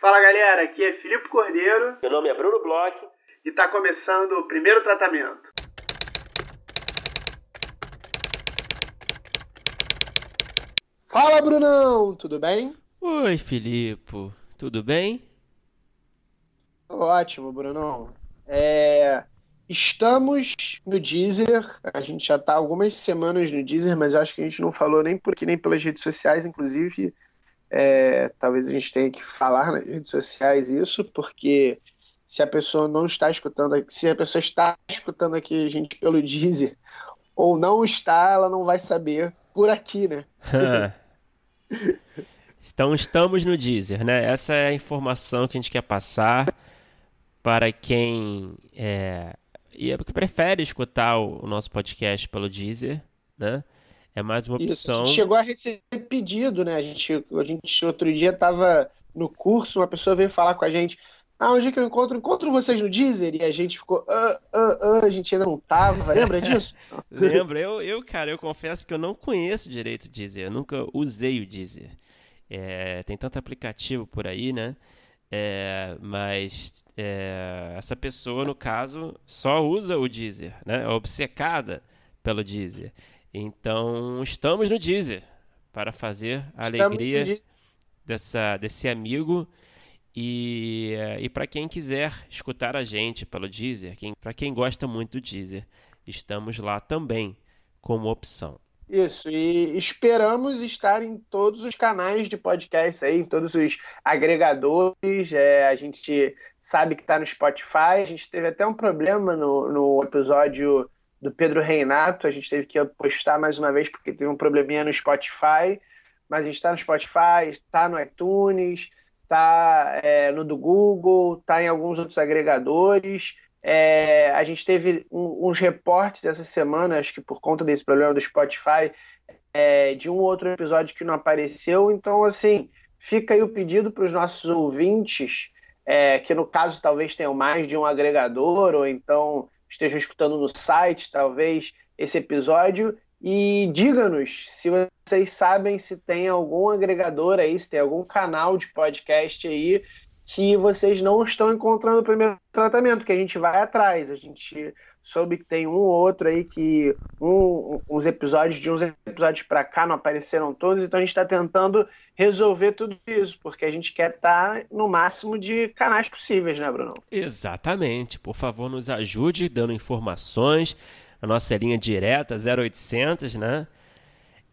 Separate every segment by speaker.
Speaker 1: Fala galera, aqui é Filipe Cordeiro.
Speaker 2: Meu nome é Bruno Bloch.
Speaker 1: E está começando o primeiro tratamento. Fala Brunão, tudo bem?
Speaker 3: Oi Filipe, tudo bem?
Speaker 1: Ótimo, Brunão. É... Estamos no Deezer, a gente já está algumas semanas no Deezer, mas eu acho que a gente não falou nem por aqui, nem pelas redes sociais, inclusive é, talvez a gente tenha que falar nas redes sociais isso, porque se a pessoa não está escutando, se a pessoa está escutando aqui a gente pelo Deezer ou não está, ela não vai saber por aqui, né?
Speaker 3: então estamos no Deezer, né? Essa é a informação que a gente quer passar para quem é, e é prefere escutar o, o, nosso podcast pelo Deezer, né? É mais uma opção. Isso, a
Speaker 1: gente chegou a receber pedido, né? A gente, a gente outro dia estava no curso, uma pessoa veio falar com a gente. Ah, onde é que eu encontro? Encontro vocês no Deezer? E a gente ficou, ah, ah, ah, a gente ainda não tava, lembra disso?
Speaker 3: Lembro, eu, eu, cara, eu confesso que eu não conheço direito o Deezer, eu nunca usei o Deezer. É, tem tanto aplicativo por aí, né? É, mas é, essa pessoa, no caso, só usa o Deezer, né? É obcecada pelo Deezer. Então, estamos no Deezer para fazer a alegria dessa, desse amigo. E, e para quem quiser escutar a gente pelo Deezer, quem, para quem gosta muito do Deezer, estamos lá também como opção.
Speaker 1: Isso, e esperamos estar em todos os canais de podcast aí, em todos os agregadores. É, a gente sabe que está no Spotify. A gente teve até um problema no, no episódio do Pedro Reinato. A gente teve que postar mais uma vez porque teve um probleminha no Spotify. Mas a gente está no Spotify, está no iTunes, está é, no do Google, está em alguns outros agregadores. É, a gente teve um, uns reportes essa semana, acho que por conta desse problema do Spotify, é, de um outro episódio que não apareceu. Então, assim, fica aí o pedido para os nossos ouvintes, é, que no caso talvez tenham mais de um agregador, ou então estejam escutando no site, talvez, esse episódio. E diga-nos se vocês sabem se tem algum agregador aí, se tem algum canal de podcast aí que vocês não estão encontrando o primeiro tratamento, que a gente vai atrás. A gente soube que tem um ou outro aí que um, uns episódios de uns episódios para cá não apareceram todos, então a gente está tentando resolver tudo isso, porque a gente quer estar tá no máximo de canais possíveis, né, Bruno?
Speaker 3: Exatamente. Por favor, nos ajude dando informações. A nossa linha direta 0800, né?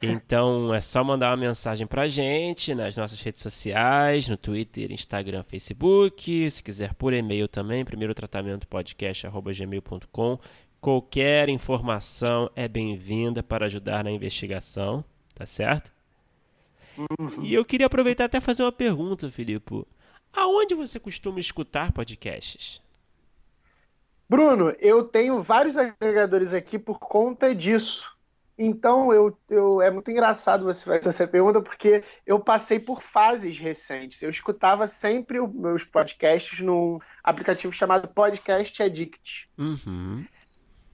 Speaker 3: Então é só mandar uma mensagem pra gente nas nossas redes sociais, no Twitter, Instagram, Facebook. Se quiser por e-mail também, primeiro tratamento podcast.gmail.com. Qualquer informação é bem-vinda para ajudar na investigação, tá certo? Uhum. E eu queria aproveitar até fazer uma pergunta, Filipe. Aonde você costuma escutar podcasts?
Speaker 1: Bruno, eu tenho vários agregadores aqui por conta disso. Então, eu, eu, é muito engraçado você fazer essa pergunta, porque eu passei por fases recentes. Eu escutava sempre os meus podcasts num aplicativo chamado Podcast Addict.
Speaker 3: Uhum.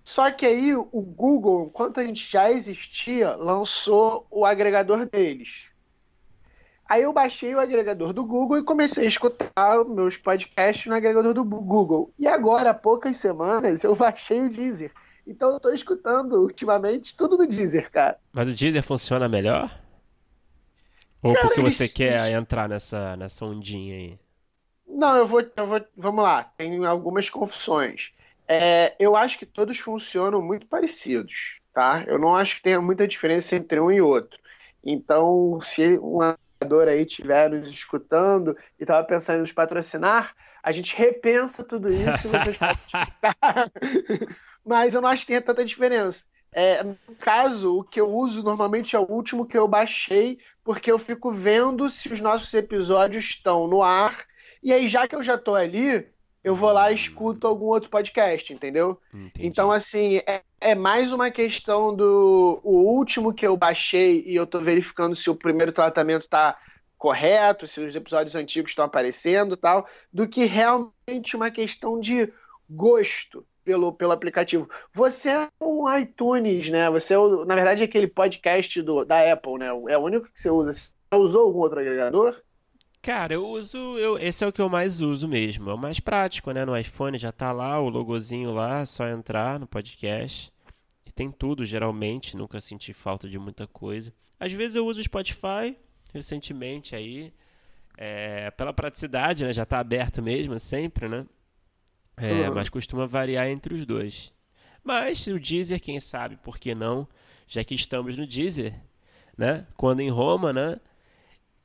Speaker 1: Só que aí o Google, enquanto a gente já existia, lançou o agregador deles. Aí eu baixei o agregador do Google e comecei a escutar meus podcasts no agregador do Google. E agora, há poucas semanas, eu baixei o Deezer. Então eu tô escutando ultimamente tudo no Deezer, cara.
Speaker 3: Mas o Deezer funciona melhor? Ou cara, porque você eles, quer eles... entrar nessa, nessa ondinha aí?
Speaker 1: Não, eu vou, eu vou. Vamos lá, tem algumas confusões. É, eu acho que todos funcionam muito parecidos, tá? Eu não acho que tenha muita diferença entre um e outro. Então, se um apoiador aí estiver nos escutando e estava pensando em nos patrocinar, a gente repensa tudo isso e vocês podem Mas eu não acho que tenha tanta diferença. É, no caso, o que eu uso normalmente é o último que eu baixei, porque eu fico vendo se os nossos episódios estão no ar. E aí, já que eu já estou ali, eu vou lá e escuto algum outro podcast, entendeu? Entendi. Então, assim, é, é, mais uma questão do o último que eu baixei e eu tô verificando se o primeiro tratamento tá correto, se os episódios antigos estão aparecendo tal, do que realmente uma questão de gosto pelo, pelo aplicativo. Você é um iTunes, né? Você, é, na verdade, é aquele podcast do, da Apple, né? É o único que você usa. Você usou algum outro agregador?
Speaker 3: Cara, eu uso. Eu, esse é o que eu mais uso mesmo. É o mais prático, né? No iPhone já tá lá, o logozinho lá, só entrar no podcast. E tem tudo, geralmente. Nunca senti falta de muita coisa. Às vezes eu uso o Spotify, recentemente aí. É, pela praticidade, né? Já tá aberto mesmo, sempre, né? É, uhum. Mas costuma variar entre os dois. Mas o Deezer, quem sabe, por que não? Já que estamos no Deezer, né? Quando em Roma, né?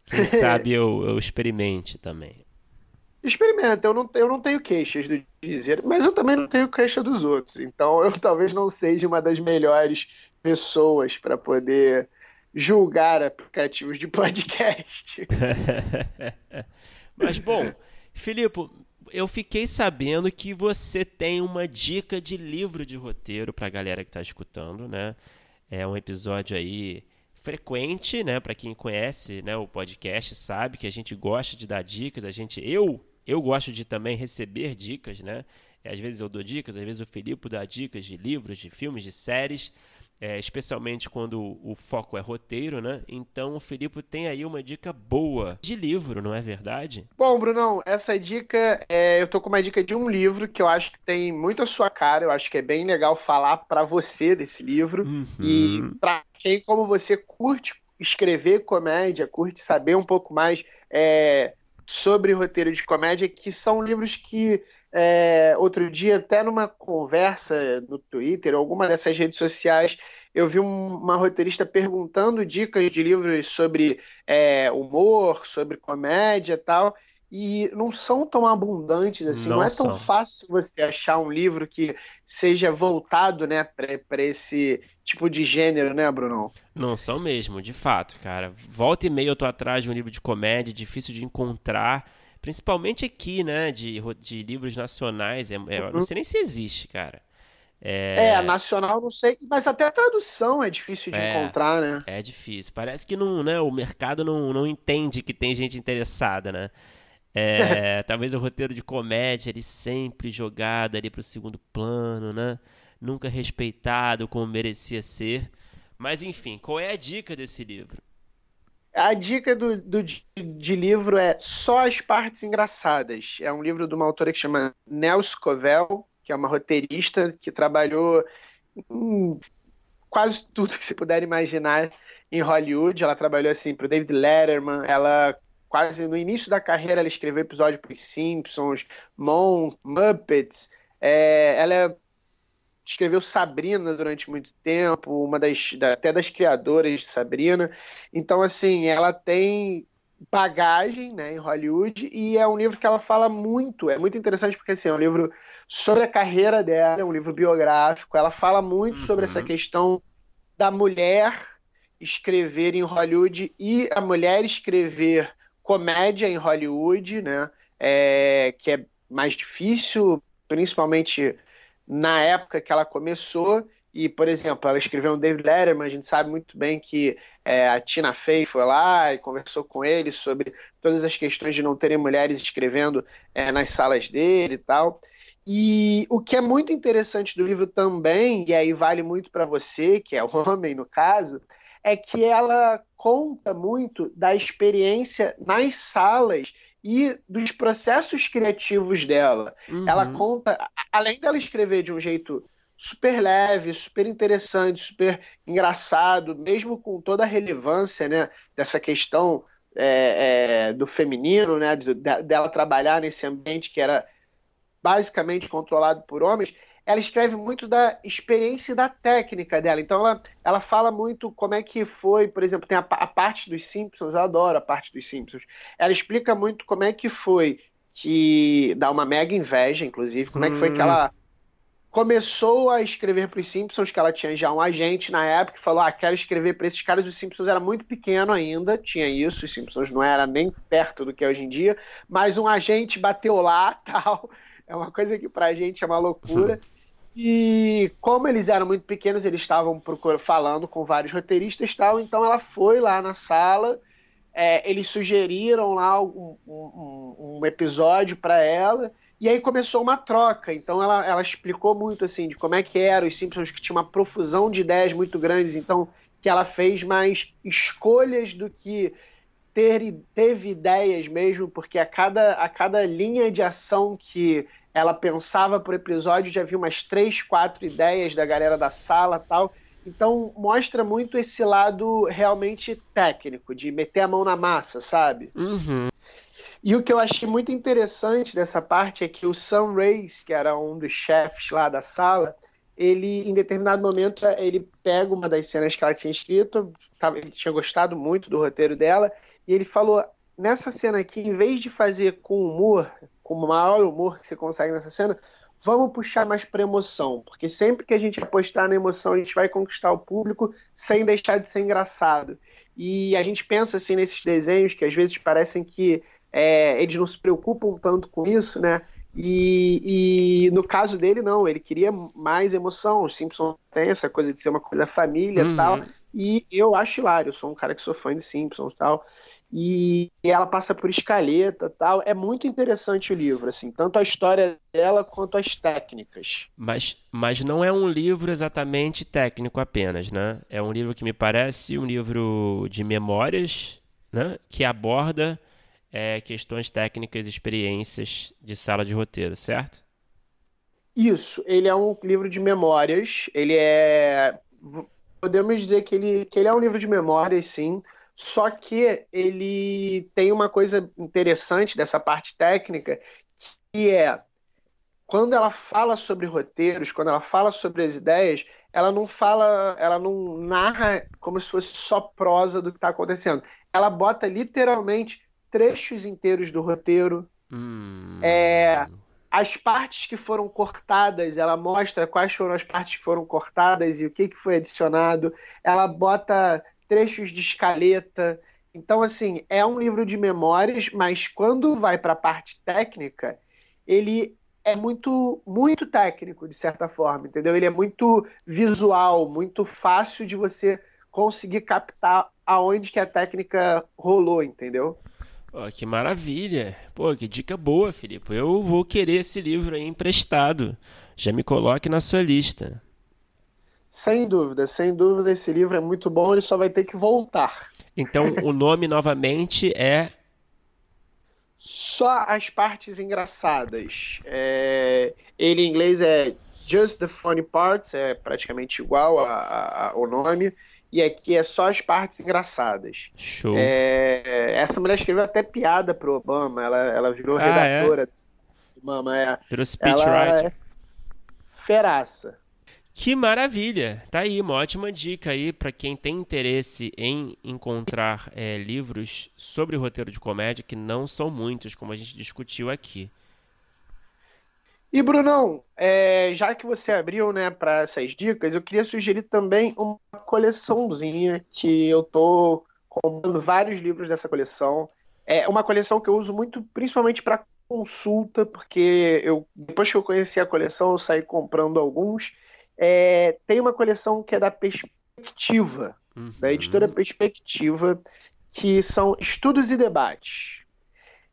Speaker 3: Quem sabe eu, eu experimente também.
Speaker 1: Experimenta, eu não, eu não tenho queixas do Deezer, mas eu também não tenho queixa dos outros. Então eu talvez não seja uma das melhores pessoas para poder julgar aplicativos de podcast.
Speaker 3: mas bom, Filipe, eu fiquei sabendo que você tem uma dica de livro de roteiro para a galera que está escutando, né? É um episódio aí frequente, né? Para quem conhece, né, o podcast sabe que a gente gosta de dar dicas. A gente, eu, eu gosto de também receber dicas, né? Às vezes eu dou dicas, às vezes o Filipe dá dicas de livros, de filmes, de séries é, especialmente quando o foco é roteiro, né? Então o Filipe tem aí uma dica boa de livro, não é verdade?
Speaker 1: Bom, Brunão, essa dica, é, eu tô com uma dica de um livro que eu acho que tem muito a sua cara, eu acho que é bem legal falar para você desse livro uhum. e para quem como você curte escrever comédia, curte saber um pouco mais é, sobre roteiro de comédia, que são livros que é, outro dia, até numa conversa no Twitter, alguma dessas redes sociais, eu vi um, uma roteirista perguntando dicas de livros sobre é, humor, sobre comédia e tal, e não são tão abundantes assim. Não, não é tão são. fácil você achar um livro que seja voltado né, para esse tipo de gênero, né, Bruno?
Speaker 3: Não são mesmo, de fato, cara. Volta e meia eu tô atrás de um livro de comédia, difícil de encontrar. Principalmente aqui, né? De, de livros nacionais. É, é, uhum. Não sei nem se existe, cara.
Speaker 1: É... é, nacional não sei, mas até a tradução é difícil de é, encontrar, né?
Speaker 3: É difícil. Parece que não, né, o mercado não, não entende que tem gente interessada, né? É, talvez o roteiro de comédia ele sempre jogado ali para o segundo plano, né? Nunca respeitado como merecia ser. Mas enfim, qual é a dica desse livro?
Speaker 1: A dica do, do, de livro é Só as Partes Engraçadas. É um livro de uma autora que chama Nell Scovell, que é uma roteirista que trabalhou em quase tudo que você puder imaginar em Hollywood. Ela trabalhou assim para o David Letterman, ela quase no início da carreira ela escreveu episódio para os Simpsons, Mon, Muppets. É, ela é escreveu Sabrina durante muito tempo, uma das da, até das criadoras de Sabrina. Então, assim, ela tem bagagem né, em Hollywood e é um livro que ela fala muito. É muito interessante porque assim, é um livro sobre a carreira dela, é um livro biográfico. Ela fala muito uhum. sobre essa questão da mulher escrever em Hollywood e a mulher escrever comédia em Hollywood, né? É, que é mais difícil, principalmente na época que ela começou. E, por exemplo, ela escreveu um David Letterman, a gente sabe muito bem que é, a Tina Fey foi lá e conversou com ele sobre todas as questões de não terem mulheres escrevendo é, nas salas dele e tal. E o que é muito interessante do livro também, e aí vale muito para você, que é o homem no caso, é que ela conta muito da experiência nas salas e dos processos criativos dela. Uhum. Ela conta, além dela escrever de um jeito super leve, super interessante, super engraçado, mesmo com toda a relevância né, dessa questão é, é, do feminino, né, de, de, dela trabalhar nesse ambiente que era basicamente controlado por homens, ela escreve muito da experiência e da técnica dela. Então ela, ela fala muito como é que foi, por exemplo, tem a, a, parte dos Simpsons, eu adoro a parte dos Simpsons. Ela explica muito como é que foi que dá uma mega inveja, inclusive, como hum. é que foi que ela começou a escrever para os Simpsons, que ela tinha já um agente na época, que falou: "Ah, quero escrever para esses caras". Os Simpsons era muito pequeno ainda, tinha isso, os Simpsons não era nem perto do que é hoje em dia, mas um agente bateu lá, tal. É uma coisa que pra gente é uma loucura. E como eles eram muito pequenos, eles estavam falando com vários roteiristas e tal, então ela foi lá na sala, é, eles sugeriram lá um, um, um episódio para ela, e aí começou uma troca. Então ela, ela explicou muito assim de como é que era os Simpsons, que tinha uma profusão de ideias muito grandes, então que ela fez mais escolhas do que ter, teve ideias mesmo, porque a cada, a cada linha de ação que ela pensava por episódio já havia umas três, quatro ideias da galera da sala tal. Então mostra muito esse lado realmente técnico, de meter a mão na massa, sabe?
Speaker 3: Uhum.
Speaker 1: E o que eu achei muito interessante dessa parte é que o Sam Race, que era um dos chefes lá da sala, ele, em determinado momento, ele pega uma das cenas que ela tinha escrito, ele tinha gostado muito do roteiro dela, e ele falou: nessa cena aqui, em vez de fazer com humor, com o maior humor que você consegue nessa cena, vamos puxar mais para emoção, porque sempre que a gente apostar na emoção, a gente vai conquistar o público sem deixar de ser engraçado. E a gente pensa assim nesses desenhos que às vezes parecem que é, eles não se preocupam tanto com isso, né? E, e, no caso dele, não, ele queria mais emoção. O Simpson tem essa coisa de ser uma coisa família e uhum. tal. E eu acho hilário, eu sou um cara que sou fã de Simpsons e tal e ela passa por escaleta tal. É muito interessante o livro, assim, tanto a história dela quanto as técnicas.
Speaker 3: Mas, mas não é um livro exatamente técnico apenas, né? É um livro que me parece um livro de memórias, né? Que aborda é, questões técnicas e experiências de sala de roteiro, certo?
Speaker 1: Isso, ele é um livro de memórias. Ele é. Podemos dizer que ele, que ele é um livro de memórias, sim só que ele tem uma coisa interessante dessa parte técnica, que é quando ela fala sobre roteiros, quando ela fala sobre as ideias, ela não fala, ela não narra como se fosse só prosa do que está acontecendo. Ela bota literalmente trechos inteiros do roteiro.
Speaker 3: Hum.
Speaker 1: É, as partes que foram cortadas, ela mostra quais foram as partes que foram cortadas e o que, que foi adicionado. Ela bota trechos de escaleta. Então, assim, é um livro de memórias, mas quando vai para a parte técnica, ele é muito, muito técnico, de certa forma, entendeu? Ele é muito visual, muito fácil de você conseguir captar aonde que a técnica rolou, entendeu?
Speaker 3: Oh, que maravilha! Pô, que dica boa, Filipe. Eu vou querer esse livro aí emprestado. Já me coloque na sua lista.
Speaker 1: Sem dúvida, sem dúvida, esse livro é muito bom, ele só vai ter que voltar.
Speaker 3: Então, o nome novamente é.
Speaker 1: Só as partes engraçadas. É... Ele em inglês é Just the Funny Parts, é praticamente igual ao nome. E aqui é só as partes engraçadas.
Speaker 3: Show.
Speaker 1: É... Essa mulher escreveu até piada pro Obama, ela, ela virou ah, é? redatora é? do Obama. É...
Speaker 3: Virou speechwriter. É
Speaker 1: feraça.
Speaker 3: Que maravilha! Tá aí uma ótima dica aí para quem tem interesse em encontrar é, livros sobre roteiro de comédia, que não são muitos, como a gente discutiu aqui.
Speaker 1: E Brunão, é, já que você abriu né, para essas dicas, eu queria sugerir também uma coleçãozinha que eu tô comprando vários livros dessa coleção. É uma coleção que eu uso muito, principalmente para consulta, porque eu depois que eu conheci a coleção, eu saí comprando alguns. É, tem uma coleção que é da Perspectiva, uhum. da editora Perspectiva, que são estudos e debates.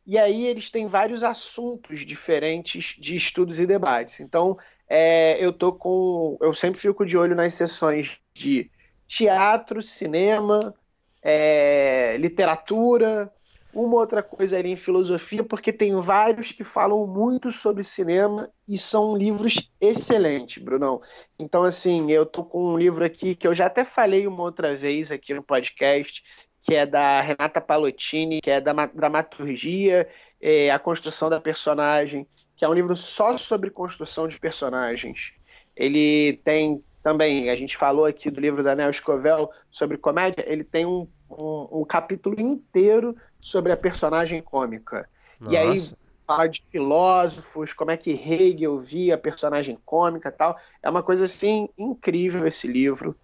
Speaker 1: E aí eles têm vários assuntos diferentes de estudos e debates. Então, é, eu tô com. Eu sempre fico de olho nas sessões de teatro, cinema, é, literatura, uma outra coisa ali em filosofia, porque tem vários que falam muito sobre cinema e são livros excelentes, Brunão. Então, assim, eu tô com um livro aqui que eu já até falei uma outra vez aqui no podcast, que é da Renata Palottini, que é da dramaturgia, é, a construção da personagem, que é um livro só sobre construção de personagens. Ele tem também, a gente falou aqui do livro da Nel Scovell sobre comédia, ele tem um um, um capítulo inteiro sobre a personagem cômica. Nossa. E aí fala de filósofos, como é que Hegel via a personagem cômica tal. É uma coisa assim incrível esse livro.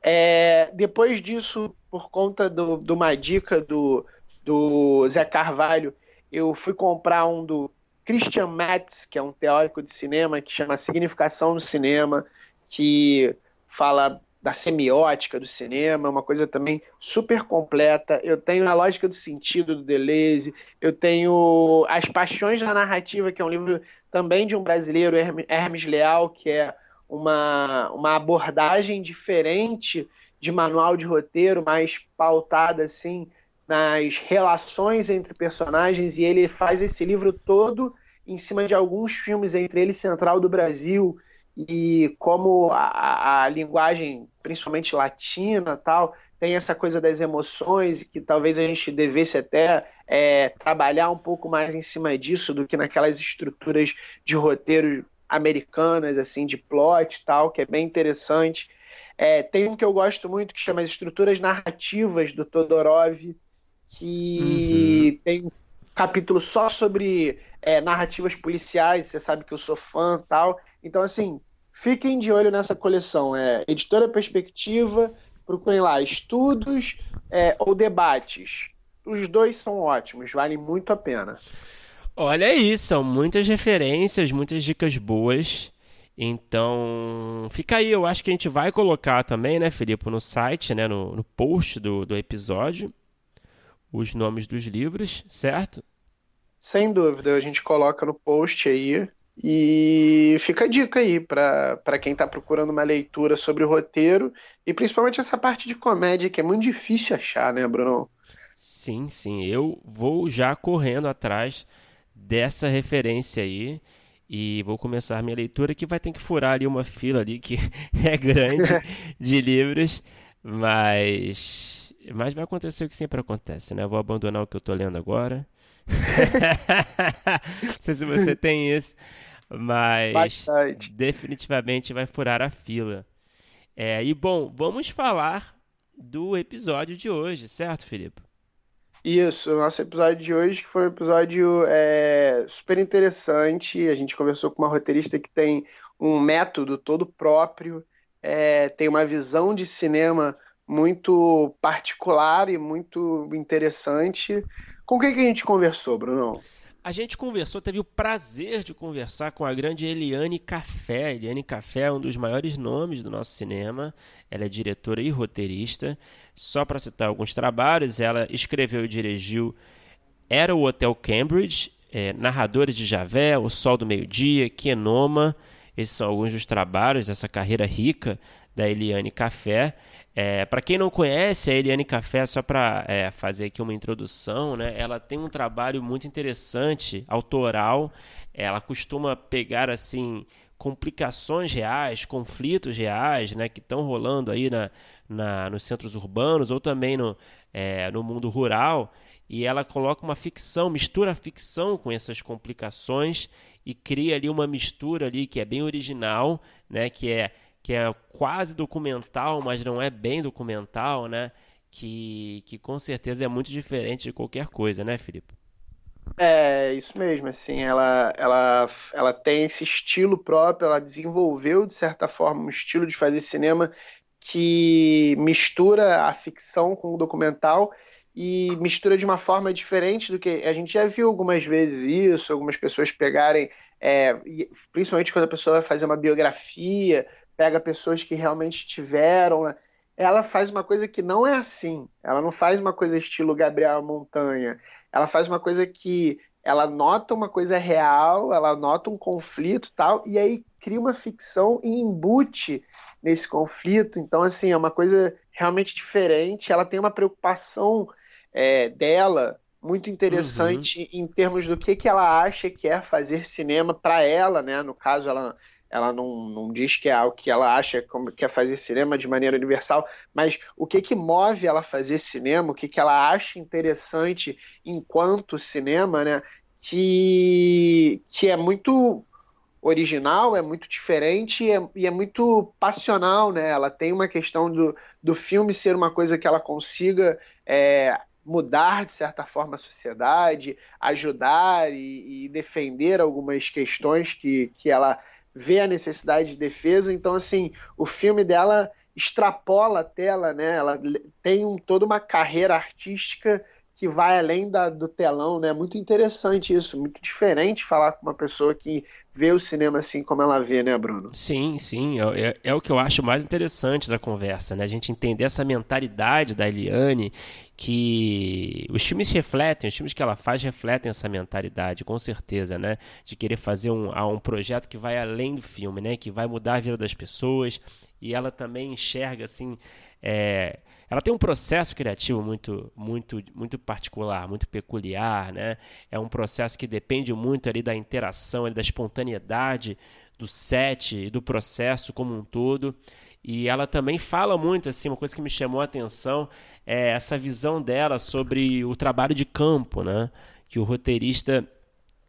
Speaker 1: É, depois disso, por conta do, de uma dica do, do Zé Carvalho, eu fui comprar um do Christian Metz, que é um teórico de cinema, que chama Significação do Cinema, que fala da semiótica do cinema, uma coisa também super completa. Eu tenho a lógica do sentido do Deleuze, eu tenho As Paixões da Narrativa, que é um livro também de um brasileiro, Hermes Leal, que é uma, uma abordagem diferente de manual de roteiro, mais pautada assim nas relações entre personagens e ele faz esse livro todo em cima de alguns filmes, entre eles Central do Brasil e como a, a linguagem, principalmente latina, tal, tem essa coisa das emoções que talvez a gente devesse até é, trabalhar um pouco mais em cima disso do que naquelas estruturas de roteiro americanas, assim, de plot tal, que é bem interessante. É, tem um que eu gosto muito que chama as estruturas narrativas do Todorov, que uhum. tem um capítulo só sobre é, narrativas policiais, você sabe que eu sou fã tal. Então, assim, fiquem de olho nessa coleção. É Editora Perspectiva, procurem lá, estudos é, ou debates. Os dois são ótimos, valem muito a pena.
Speaker 3: Olha aí, são muitas referências, muitas dicas boas. Então, fica aí, eu acho que a gente vai colocar também, né, Felipe, no site, né, no, no post do, do episódio, os nomes dos livros, certo?
Speaker 1: Sem dúvida, a gente coloca no post aí. E fica a dica aí para quem está procurando uma leitura sobre o roteiro e principalmente essa parte de comédia que é muito difícil achar, né, Bruno?
Speaker 3: Sim, sim. Eu vou já correndo atrás dessa referência aí e vou começar minha leitura que vai ter que furar ali uma fila ali que é grande de livros, mas mas vai acontecer o que sempre acontece, né? Eu vou abandonar o que eu estou lendo agora não sei se você tem isso, mas Bastante. definitivamente vai furar a fila. É, e bom, vamos falar do episódio de hoje, certo, Felipe?
Speaker 1: Isso, o nosso episódio de hoje foi um episódio é, super interessante. A gente conversou com uma roteirista que tem um método todo próprio, é, tem uma visão de cinema muito particular e muito interessante. Com quem que a gente conversou, Bruno?
Speaker 3: A gente conversou, teve o prazer de conversar com a grande Eliane Café. Eliane Café é um dos maiores nomes do nosso cinema. Ela é diretora e roteirista. Só para citar alguns trabalhos, ela escreveu e dirigiu Era o Hotel Cambridge, é, Narradores de Javé, O Sol do Meio-Dia, Kenoma. Esses são alguns dos trabalhos dessa carreira rica da Eliane Café. É, para quem não conhece a Eliane Café, só para é, fazer aqui uma introdução, né? ela tem um trabalho muito interessante, autoral. Ela costuma pegar assim complicações reais, conflitos reais, né, que estão rolando aí na, na, nos centros urbanos ou também no, é, no mundo rural, e ela coloca uma ficção, mistura a ficção com essas complicações e cria ali uma mistura ali que é bem original, né, que é que é quase documental, mas não é bem documental, né? Que, que com certeza é muito diferente de qualquer coisa, né, Felipe?
Speaker 1: É, isso mesmo, assim, ela, ela, ela tem esse estilo próprio, ela desenvolveu, de certa forma, um estilo de fazer cinema que mistura a ficção com o documental e mistura de uma forma diferente do que a gente já viu algumas vezes isso, algumas pessoas pegarem, é, principalmente quando a pessoa vai fazer uma biografia, pega pessoas que realmente tiveram. Né? Ela faz uma coisa que não é assim. Ela não faz uma coisa estilo Gabriel Montanha. Ela faz uma coisa que ela nota uma coisa real, ela nota um conflito tal, e aí cria uma ficção e embute nesse conflito. Então, assim, é uma coisa realmente diferente. Ela tem uma preocupação é, dela muito interessante uhum. em termos do que, que ela acha que é fazer cinema para ela, né? No caso, ela ela não, não diz que é algo que ela acha como quer fazer cinema de maneira universal, mas o que que move ela a fazer cinema, o que que ela acha interessante enquanto cinema, né? Que, que é muito original, é muito diferente e é, e é, muito passional, né? Ela tem uma questão do, do filme ser uma coisa que ela consiga é, mudar, de certa forma, a sociedade, ajudar e, e defender algumas questões que, que ela vê a necessidade de defesa. Então, assim, o filme dela extrapola a tela, né? Ela tem um, toda uma carreira artística que vai além da, do telão, né? Muito interessante isso, muito diferente falar com uma pessoa que vê o cinema assim como ela vê, né, Bruno?
Speaker 3: Sim, sim, é, é, é o que eu acho mais interessante da conversa, né? A gente entender essa mentalidade da Eliane, que os filmes refletem, os filmes que ela faz refletem essa mentalidade, com certeza, né? De querer fazer um, um projeto que vai além do filme, né? Que vai mudar a vida das pessoas, e ela também enxerga, assim, é, ela tem um processo criativo muito, muito, muito particular, muito peculiar, né? É um processo que depende muito ali da interação, ali, da espontaneidade do set e do processo como um todo. E ela também fala muito, assim, uma coisa que me chamou a atenção é essa visão dela sobre o trabalho de campo, né? Que o roteirista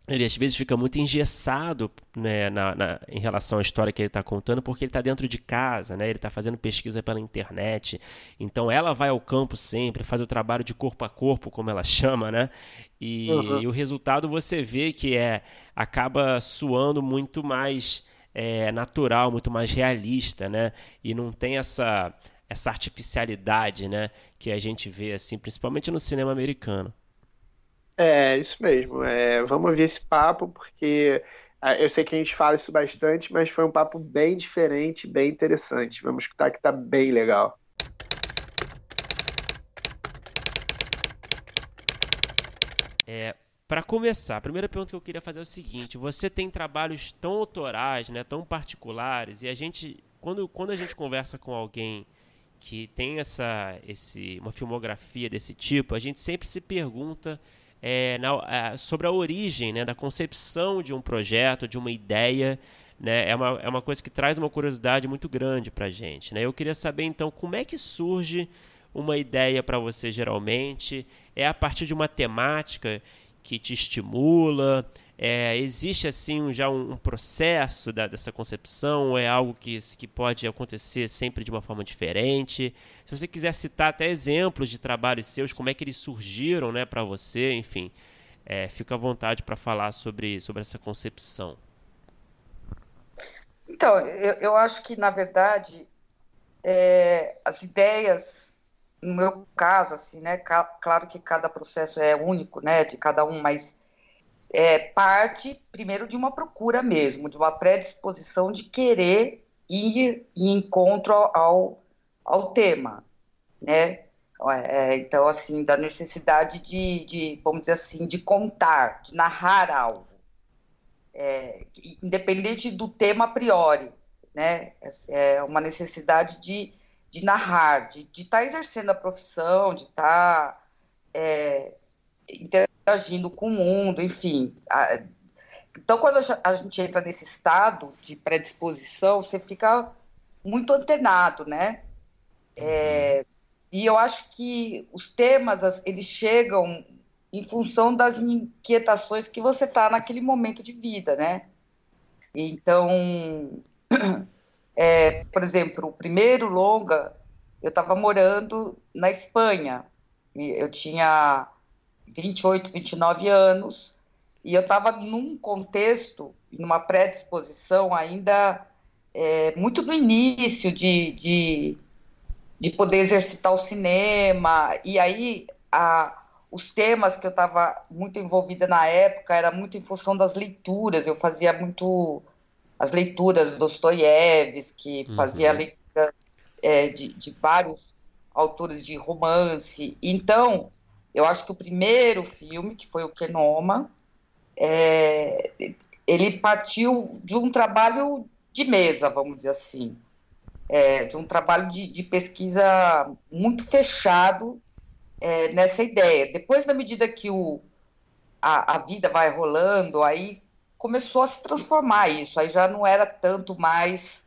Speaker 3: ele às vezes fica muito engessado né, na, na, em relação à história que ele está contando, porque ele está dentro de casa, né, ele está fazendo pesquisa pela internet. Então ela vai ao campo sempre, faz o trabalho de corpo a corpo, como ela chama, né? E, uhum. e o resultado você vê que é acaba suando muito mais é, natural, muito mais realista, né? E não tem essa essa artificialidade, né, que a gente vê assim, principalmente no cinema americano.
Speaker 1: É, isso mesmo. É, vamos ouvir esse papo, porque ah, eu sei que a gente fala isso bastante, mas foi um papo bem diferente, bem interessante. Vamos escutar que tá bem legal.
Speaker 3: É, para começar, a primeira pergunta que eu queria fazer é o seguinte: você tem trabalhos tão autorais, né, tão particulares, e a gente, quando, quando a gente conversa com alguém que tem essa, esse, uma filmografia desse tipo, a gente sempre se pergunta é, na, sobre a origem né, da concepção de um projeto, de uma ideia. Né, é, uma, é uma coisa que traz uma curiosidade muito grande para a gente. Né? Eu queria saber, então, como é que surge uma ideia para você, geralmente? É a partir de uma temática que te estimula? É, existe assim já um, um processo da, dessa concepção? É algo que, que pode acontecer sempre de uma forma diferente? Se você quiser citar até exemplos de trabalhos seus, como é que eles surgiram né, para você, enfim, é, fica à vontade para falar sobre, sobre essa concepção.
Speaker 2: Então, eu, eu acho que, na verdade, é, as ideias, no meu caso, assim, né, claro que cada processo é único, né, de cada um, mas é, parte primeiro de uma procura mesmo, de uma predisposição de querer ir em encontro ao, ao tema, né? É, então, assim, da necessidade de, de, vamos dizer assim, de contar, de narrar algo, é, independente do tema a priori, né? É, é uma necessidade de, de narrar, de estar tá exercendo a profissão, de estar tá, é, interagindo com o mundo, enfim. Então, quando a gente entra nesse estado de predisposição, você fica muito antenado, né? É, e eu acho que os temas, eles chegam em função das inquietações que você está naquele momento de vida, né? Então, é, por exemplo, o primeiro longa, eu estava morando na Espanha. Eu tinha 28, 29 anos, e eu estava num contexto, numa predisposição ainda é, muito no início de, de, de, poder exercitar o cinema, e aí a, os temas que eu estava muito envolvida na época era muito em função das leituras, eu fazia muito as leituras do Dostoiévski, uhum. fazia leituras é, de, de vários autores de romance, então eu acho que o primeiro filme, que foi o Kenoma, é, ele partiu de um trabalho de mesa, vamos dizer assim, é, de um trabalho de, de pesquisa muito fechado é, nessa ideia. Depois, na medida que o, a, a, vida vai rolando, aí começou a se transformar isso, aí já não era tanto mais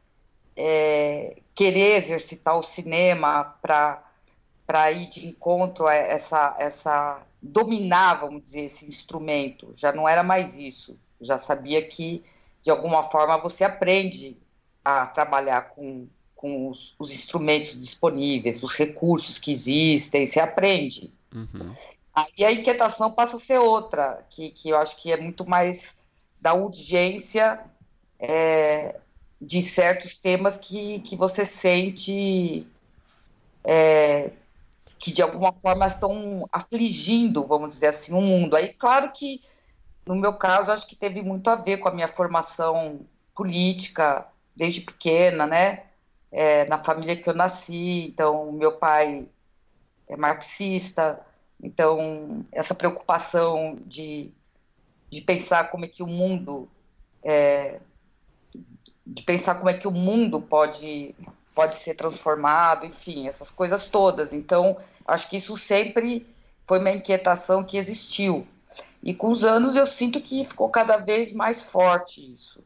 Speaker 2: é, querer exercitar o cinema para ir de encontro a essa, essa dominar, vamos dizer, esse instrumento. Já não era mais isso. Já sabia que, de alguma forma, você aprende a trabalhar com, com os, os instrumentos disponíveis, os recursos que existem, você aprende. Uhum. E a inquietação passa a ser outra, que, que eu acho que é muito mais da urgência é, de certos temas que, que você sente é, que de alguma forma estão afligindo, vamos dizer assim, o mundo. Aí, claro que, no meu caso, acho que teve muito a ver com a minha formação política desde pequena, né? É, na família que eu nasci, então, meu pai é marxista, então, essa preocupação de, de pensar como é que o mundo. É, de pensar como é que o mundo pode pode ser transformado, enfim, essas coisas todas. Então, acho que isso sempre foi uma inquietação que existiu. E com os anos eu sinto que ficou cada vez mais forte isso,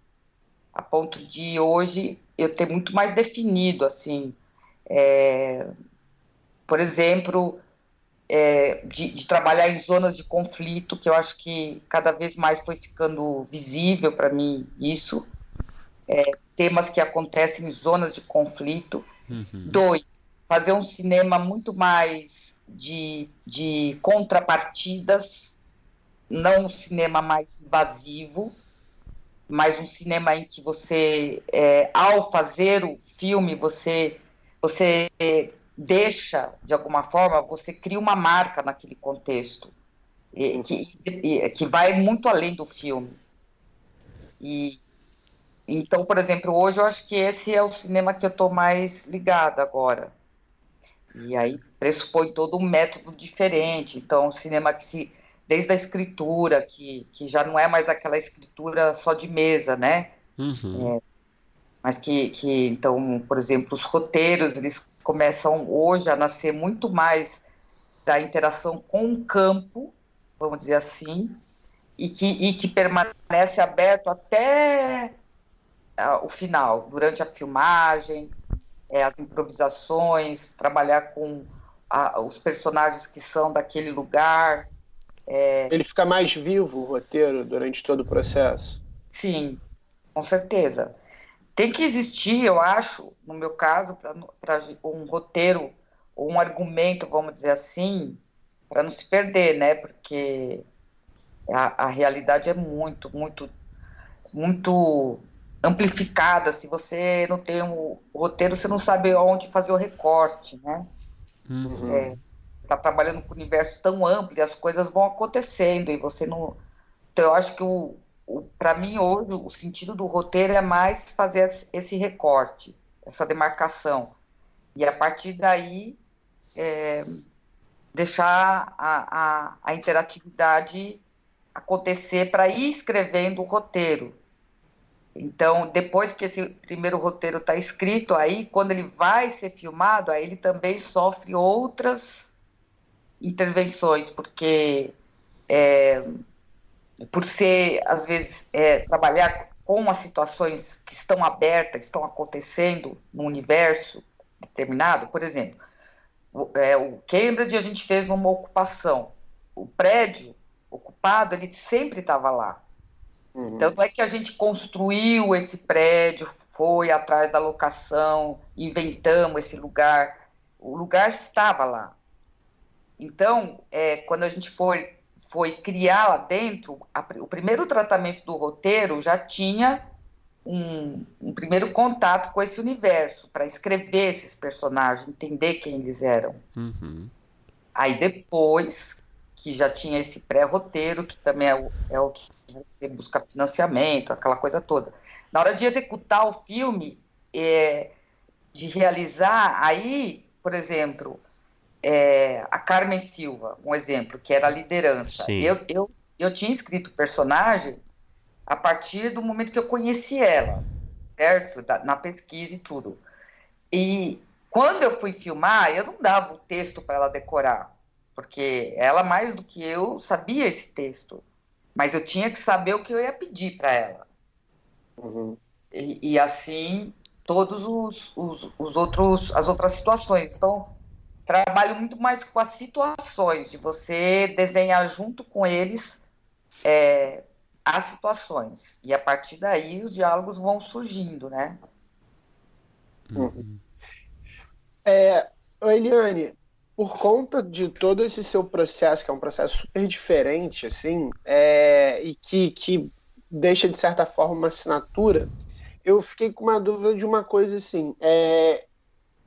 Speaker 2: a ponto de hoje eu ter muito mais definido, assim, é, por exemplo, é, de, de, trabalhar em zonas de conflito, que eu acho que cada vez mais foi ficando visível para mim isso, é, temas que acontecem em zonas de conflito. Uhum. Dois, fazer um cinema muito mais de, de contrapartidas, não um cinema mais invasivo, mas um cinema em que você, é, ao fazer o filme, você, você deixa, de alguma forma, você cria uma marca naquele contexto, e, que, que vai muito além do filme. E, então, por exemplo, hoje eu acho que esse é o cinema que eu estou mais ligada agora. E aí pressupõe todo um método diferente. Então, o cinema que se desde a escritura, que, que já não é mais aquela escritura só de mesa, né? Uhum. É, mas que, que, então, por exemplo, os roteiros, eles começam hoje a nascer muito mais da interação com o campo, vamos dizer assim, e que, e que permanece aberto até uh, o final, durante a filmagem, é, as improvisações, trabalhar com a, os personagens que são daquele lugar.
Speaker 1: É... Ele fica mais vivo, o roteiro, durante todo o processo?
Speaker 2: Sim, com certeza. Tem que existir, eu acho, no meu caso, para um roteiro ou um argumento, vamos dizer assim, para não se perder, né? Porque a, a realidade é muito, muito, muito amplificada. Se você não tem um roteiro, você não sabe onde fazer o recorte, né? Uhum. É, tá trabalhando com um universo tão amplo e as coisas vão acontecendo e você não. Então, eu acho que o, para mim hoje o sentido do roteiro é mais fazer esse recorte, essa demarcação e a partir daí é, deixar a, a, a interatividade acontecer para ir escrevendo o roteiro. Então, depois que esse primeiro roteiro está escrito, aí, quando ele vai ser filmado, aí ele também sofre outras intervenções, porque é, por ser, às vezes, é, trabalhar com as situações que estão abertas, que estão acontecendo no universo determinado, por exemplo, é, o Cambridge a gente fez numa ocupação, o prédio ocupado, ele sempre estava lá. Uhum. Então, não é que a gente construiu esse prédio, foi atrás da locação, inventamos esse lugar. O lugar estava lá. Então, é, quando a gente foi foi criar lá dentro, a, o primeiro tratamento do roteiro já tinha um, um primeiro contato com esse universo, para escrever esses personagens, entender quem eles eram. Uhum. Aí depois, que já tinha esse pré-roteiro, que também é o, é o que você busca financiamento, aquela coisa toda. Na hora de executar o filme, é, de realizar, aí, por exemplo, é, a Carmen Silva, um exemplo, que era a liderança. Eu, eu, eu tinha escrito o personagem a partir do momento que eu conheci ela, certo? Da, na pesquisa e tudo. E quando eu fui filmar, eu não dava o texto para ela decorar, porque ela, mais do que eu, sabia esse texto. Mas eu tinha que saber o que eu ia pedir para ela. Uhum. E, e, assim, todos os, os, os outros, as outras situações. Então, trabalho muito mais com as situações, de você desenhar junto com eles é, as situações. E a partir daí os diálogos vão surgindo, né?
Speaker 1: Uhum. É, Eliane, por conta de todo esse seu processo, que é um processo super diferente, assim, é, e que, que deixa, de certa forma, uma assinatura, eu fiquei com uma dúvida de uma coisa assim. É,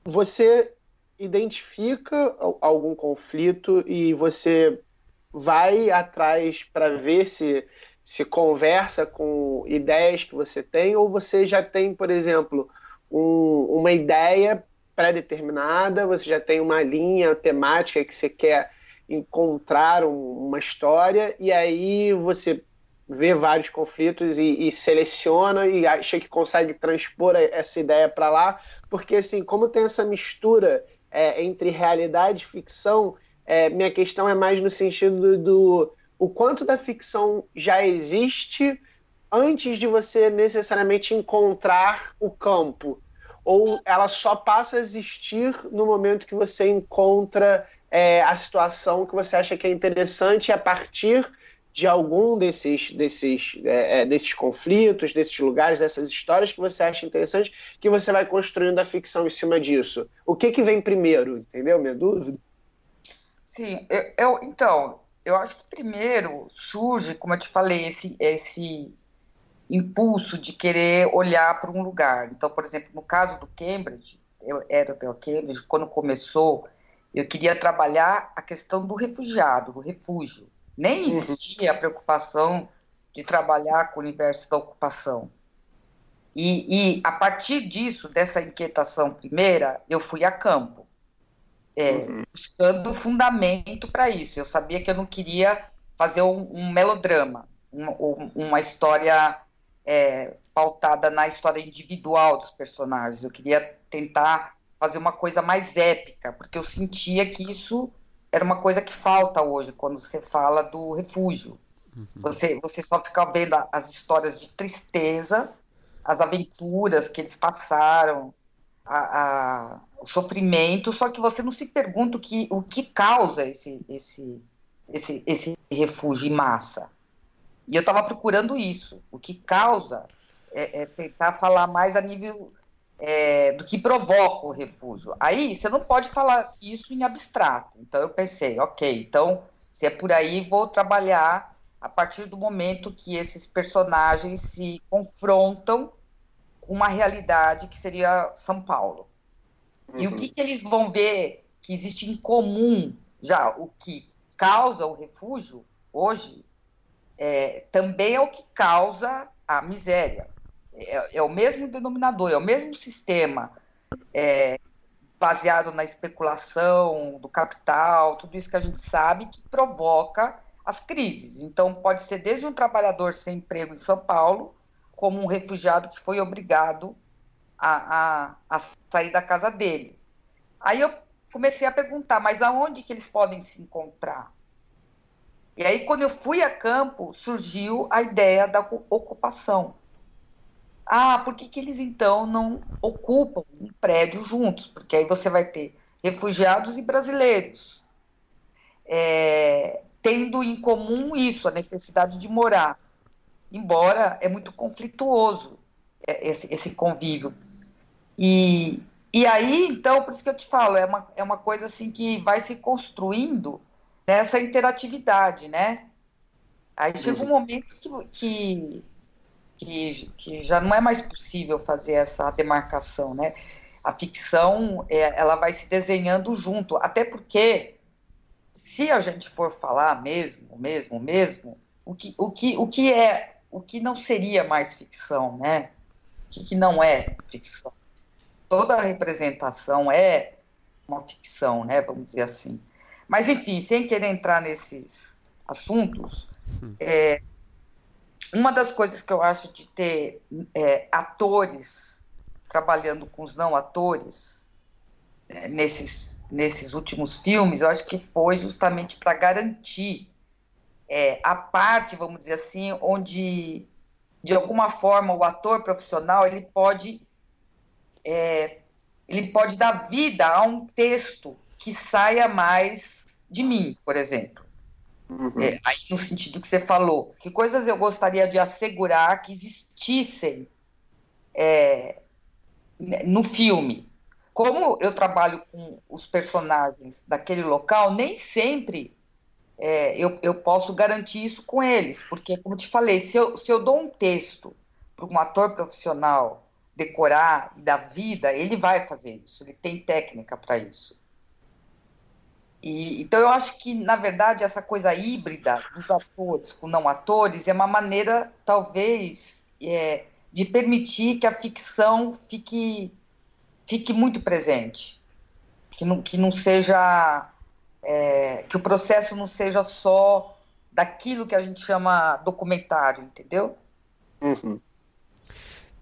Speaker 1: você identifica algum conflito e você vai atrás para ver se se conversa com ideias que você tem ou você já tem, por exemplo, um, uma ideia pré-determinada, você já tem uma linha temática que você quer encontrar um, uma história e aí você vê vários conflitos e, e, seleciona e acha que consegue transpor essa ideia para lá, porque assim, como tem essa mistura é, entre realidade e ficção, é, minha questão é mais no sentido do, do o quanto da ficção já existe antes de você necessariamente encontrar o campo, ou ela só passa a existir no momento que você encontra é, a situação que você acha que é interessante a partir de algum desses, desses, é, é, desses conflitos, desses lugares, dessas histórias que você acha interessante, que você vai construindo a ficção em cima disso. O que, que vem primeiro, entendeu? Minha dúvida?
Speaker 2: Sim, eu, eu, então, eu acho que primeiro surge, como eu te falei, esse, esse impulso de querer olhar para um lugar. Então, por exemplo, no caso do Cambridge, eu era do Cambridge, quando começou, eu queria trabalhar a questão do refugiado, do refúgio. Nem uhum. existia a preocupação de trabalhar com o universo da ocupação. E, e, a partir disso, dessa inquietação primeira, eu fui a campo, é, uhum. buscando fundamento para isso. Eu sabia que eu não queria fazer um, um melodrama, um, uma história é, pautada na história individual dos personagens. Eu queria tentar fazer uma coisa mais épica, porque eu sentia que isso era uma coisa que falta hoje quando você fala do refúgio. Uhum. Você, você só fica vendo as histórias de tristeza, as aventuras que eles passaram, a, a, o sofrimento, só que você não se pergunta o que, o que causa esse, esse, esse, esse refúgio em massa. E eu estava procurando isso. O que causa é, é tentar falar mais a nível é, do que provoca o refúgio. Aí você não pode falar isso em abstrato. Então eu pensei, ok, então se é por aí, vou trabalhar a partir do momento que esses personagens se confrontam com uma realidade que seria São Paulo. Uhum. E o que, que eles vão ver que existe em comum já, o que causa o refúgio hoje, é, também é o que causa a miséria é, é, o mesmo denominador, é o mesmo sistema é, baseado na especulação do capital, tudo isso que a gente sabe que provoca as crises. Então, pode ser desde um trabalhador sem emprego em São Paulo, como um refugiado que foi obrigado a, a, a sair da casa dele. Aí eu comecei a perguntar, mas aonde que eles podem se encontrar? E aí, quando eu fui a campo, surgiu a ideia da ocupação. Ah, por que, que eles então não ocupam um prédio juntos? Porque aí você vai ter refugiados e brasileiros, é, tendo em comum isso, a necessidade de morar. Embora é muito conflituoso é, esse, esse convívio. E, e aí, então, por isso que eu te falo, é uma, é uma coisa assim que vai se construindo nessa interatividade, né? Aí chega um momento que, que que, que já não é mais possível fazer essa demarcação, né? A ficção, é, ela vai se desenhando junto, até porque se a gente for falar mesmo, mesmo, mesmo, o que, o que, o que é, o que não seria mais ficção, né? O que, que não é ficção? Toda representação é uma ficção, né? Vamos dizer assim. Mas enfim, sem querer entrar nesses assuntos, hum. é, uma das coisas que eu acho de ter é, atores trabalhando com os não atores é, nesses, nesses últimos filmes, eu acho que foi justamente para garantir é, a parte, vamos dizer assim, onde de alguma forma o ator profissional ele pode é, ele pode dar vida a um texto que saia mais de mim, por exemplo. Uhum. É, aí no sentido que você falou, que coisas eu gostaria de assegurar que existissem é, no filme. Como eu trabalho com os personagens daquele local, nem sempre é, eu, eu posso garantir isso com eles, porque, como te falei, se eu, se eu dou um texto para um ator profissional decorar dar vida, ele vai fazer isso, ele tem técnica para isso. E, então, eu acho que, na verdade, essa coisa híbrida dos atores com não atores é uma maneira, talvez, é, de permitir que a ficção fique, fique muito presente. Que não, que não seja. É, que o processo não seja só daquilo que a gente chama documentário, entendeu?
Speaker 1: Uhum.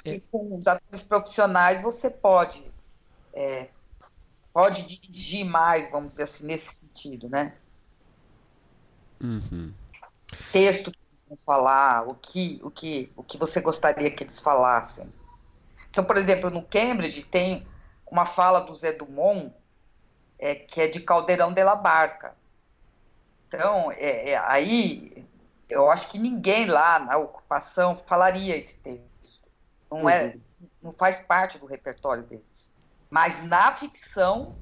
Speaker 2: E com os atores profissionais você pode é, pode dirigir mais, vamos dizer assim, nesse sentido, né?
Speaker 3: Uhum.
Speaker 2: Texto que vão falar, o que, o, que, o que você gostaria que eles falassem. Então, por exemplo, no Cambridge tem uma fala do Zé Dumont, é, que é de Caldeirão de la Barca. Então, é, é, aí eu acho que ninguém lá na ocupação falaria esse texto. Não, é, uhum. não faz parte do repertório deles. Mas na ficção,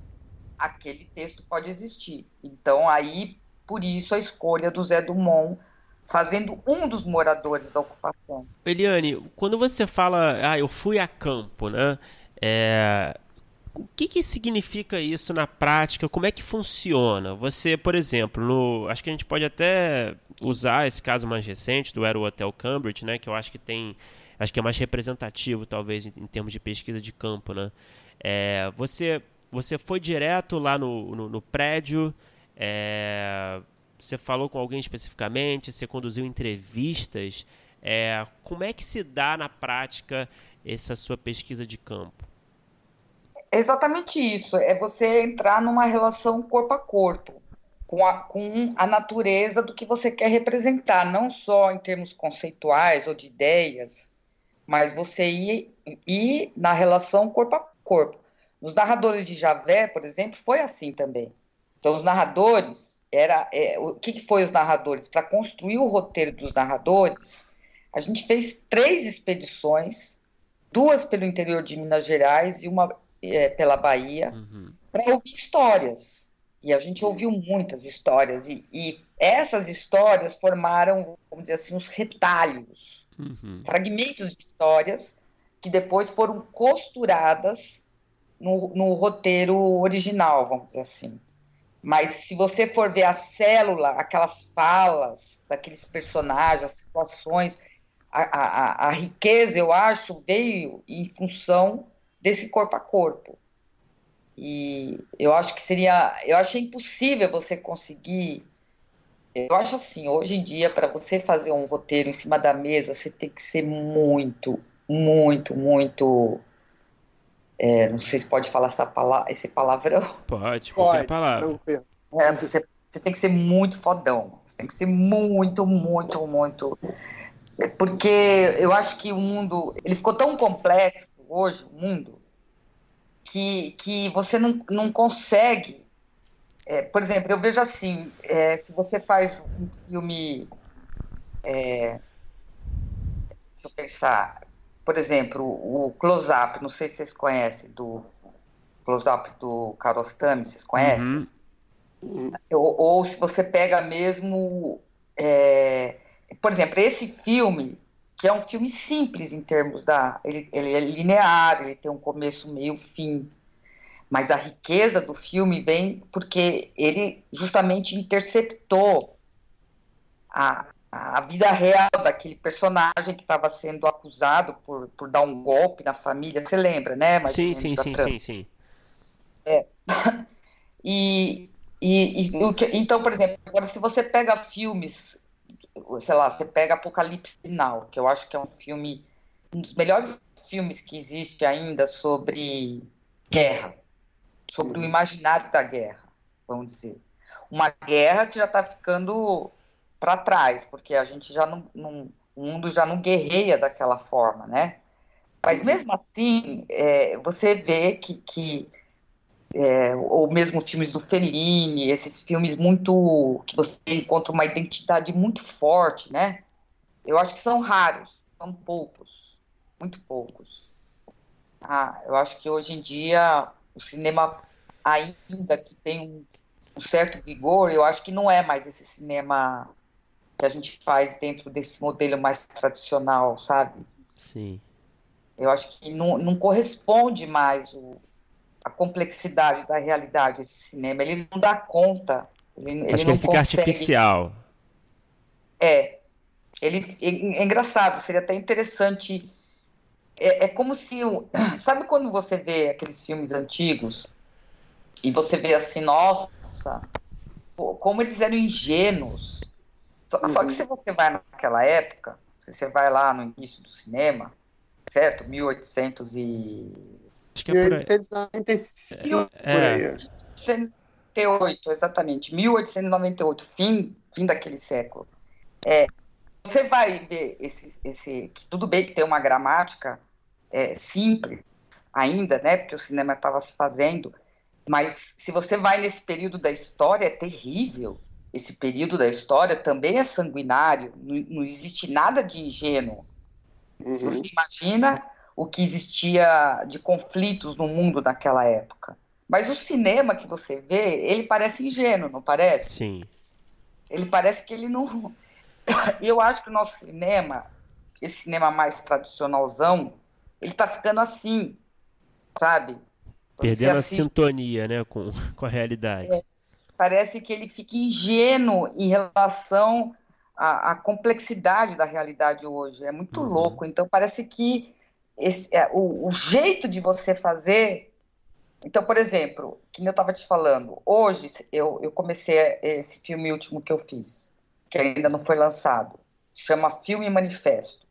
Speaker 2: aquele texto pode existir. Então, aí, por isso, a escolha do Zé Dumont fazendo um dos moradores da ocupação.
Speaker 3: Eliane, quando você fala, ah, eu fui a campo, né? É, o que, que significa isso na prática? Como é que funciona? Você, por exemplo, no, acho que a gente pode até usar esse caso mais recente do Aero Hotel Cambridge, né? Que eu acho que tem, acho que é mais representativo, talvez, em termos de pesquisa de campo, né? É, você, você foi direto lá no, no, no prédio, é, você falou com alguém especificamente, você conduziu entrevistas. É, como é que se dá na prática essa sua pesquisa de campo?
Speaker 2: É exatamente isso. É você entrar numa relação corpo a corpo com a, com a natureza do que você quer representar, não só em termos conceituais ou de ideias, mas você ir, ir na relação corpo a corpo. Nos narradores de Javé, por exemplo, foi assim também. Então, os narradores, era é, o que, que foi os narradores? Para construir o roteiro dos narradores, a gente fez três expedições, duas pelo interior de Minas Gerais e uma é, pela Bahia, uhum. para ouvir histórias. E a gente ouviu muitas histórias, e, e, essas histórias formaram, vamos dizer assim, uns retalhos, uhum. fragmentos de histórias que depois foram costuradas no, no roteiro original, vamos dizer assim. Mas se você for ver a célula, aquelas falas daqueles personagens, as situações, a, a, a, riqueza, eu acho, veio em função desse corpo a corpo. E eu acho que seria, eu acho impossível você conseguir. Eu acho assim, hoje em dia, para você fazer um roteiro em cima da mesa, você tem que ser muito, muito, muito. É, não sei se pode falar essa palavra, esse palavrão.
Speaker 3: Pode, qualquer pode, palavra.
Speaker 2: É, você, você tem que ser muito fodão. Você tem que ser muito, muito, muito. Porque eu acho que o mundo ele ficou tão complexo hoje, o mundo, que, que você não, não consegue. É, por exemplo, eu vejo assim: é, se você faz um filme. É, deixa eu pensar. Por exemplo, o Close-Up, não sei se vocês conhecem, do Close-Up do Karostami, vocês conhecem? Uhum. Ou, ou, se você pega mesmo. É, por exemplo, esse filme, que é um filme simples em termos da. Ele, ele é linear, ele tem um começo, meio, fim. Mas a riqueza do filme vem porque ele justamente interceptou a, a vida real daquele personagem que estava sendo acusado por, por dar um golpe na família. Você lembra, né?
Speaker 3: Mas sim, sim, sim, sim, sim.
Speaker 2: É. E, e, e o que, então, por exemplo, agora se você pega filmes sei lá, você pega Apocalipse Sinal, que eu acho que é um filme, um dos melhores filmes que existe ainda sobre guerra, sobre o imaginário da guerra, vamos dizer. Uma guerra que já está ficando para trás, porque a gente já não, não, o mundo já não guerreia daquela forma, né? Mas mesmo assim, é, você vê que, que é, ou mesmo filmes do Fellini, esses filmes muito que você encontra uma identidade muito forte, né? Eu acho que são raros, são poucos, muito poucos. Ah, eu acho que hoje em dia o cinema ainda que tem um, um certo vigor, eu acho que não é mais esse cinema que a gente faz dentro desse modelo mais tradicional, sabe?
Speaker 3: Sim.
Speaker 2: Eu acho que não, não corresponde mais o, a complexidade da realidade esse cinema. Ele não dá conta. Ele,
Speaker 3: Acho ele que ele fica artificial.
Speaker 2: É. Ele, é, é engraçado, seria até interessante. É, é como se. Sabe quando você vê aqueles filmes antigos e você vê assim, nossa, como eles eram ingênuos. Só, uhum. só, que se você vai naquela época, se você vai lá no início do cinema, certo? 1800 e...
Speaker 1: Acho que é por aí. 1895, é, por aí.
Speaker 2: 1898, exatamente. 1898, fim, fim daquele século. É, você vai ver esse, esse, que tudo bem que tem uma gramática é, simples ainda, né? Porque o cinema estava se fazendo, mas se você vai nesse período da história, é terrível. Esse período da história também é sanguinário, não, não existe nada de ingênuo. Uhum. Se você imagina o que existia de conflitos no mundo naquela época. Mas o cinema que você vê, ele parece ingênuo, não parece?
Speaker 3: Sim.
Speaker 2: Ele parece que ele não. Eu acho que o nosso cinema, esse cinema mais tradicionalzão, ele tá ficando assim, sabe?
Speaker 3: Perdendo a sintonia, né, com, com a realidade. É,
Speaker 2: parece que ele fica ingênuo em relação à, à complexidade da realidade hoje. É muito uhum. louco. Então parece que esse, é, o, o jeito de você fazer então, por exemplo, que eu estava te falando, hoje eu, eu comecei esse filme último que eu fiz, que ainda não foi lançado, chama Filme Manifesto.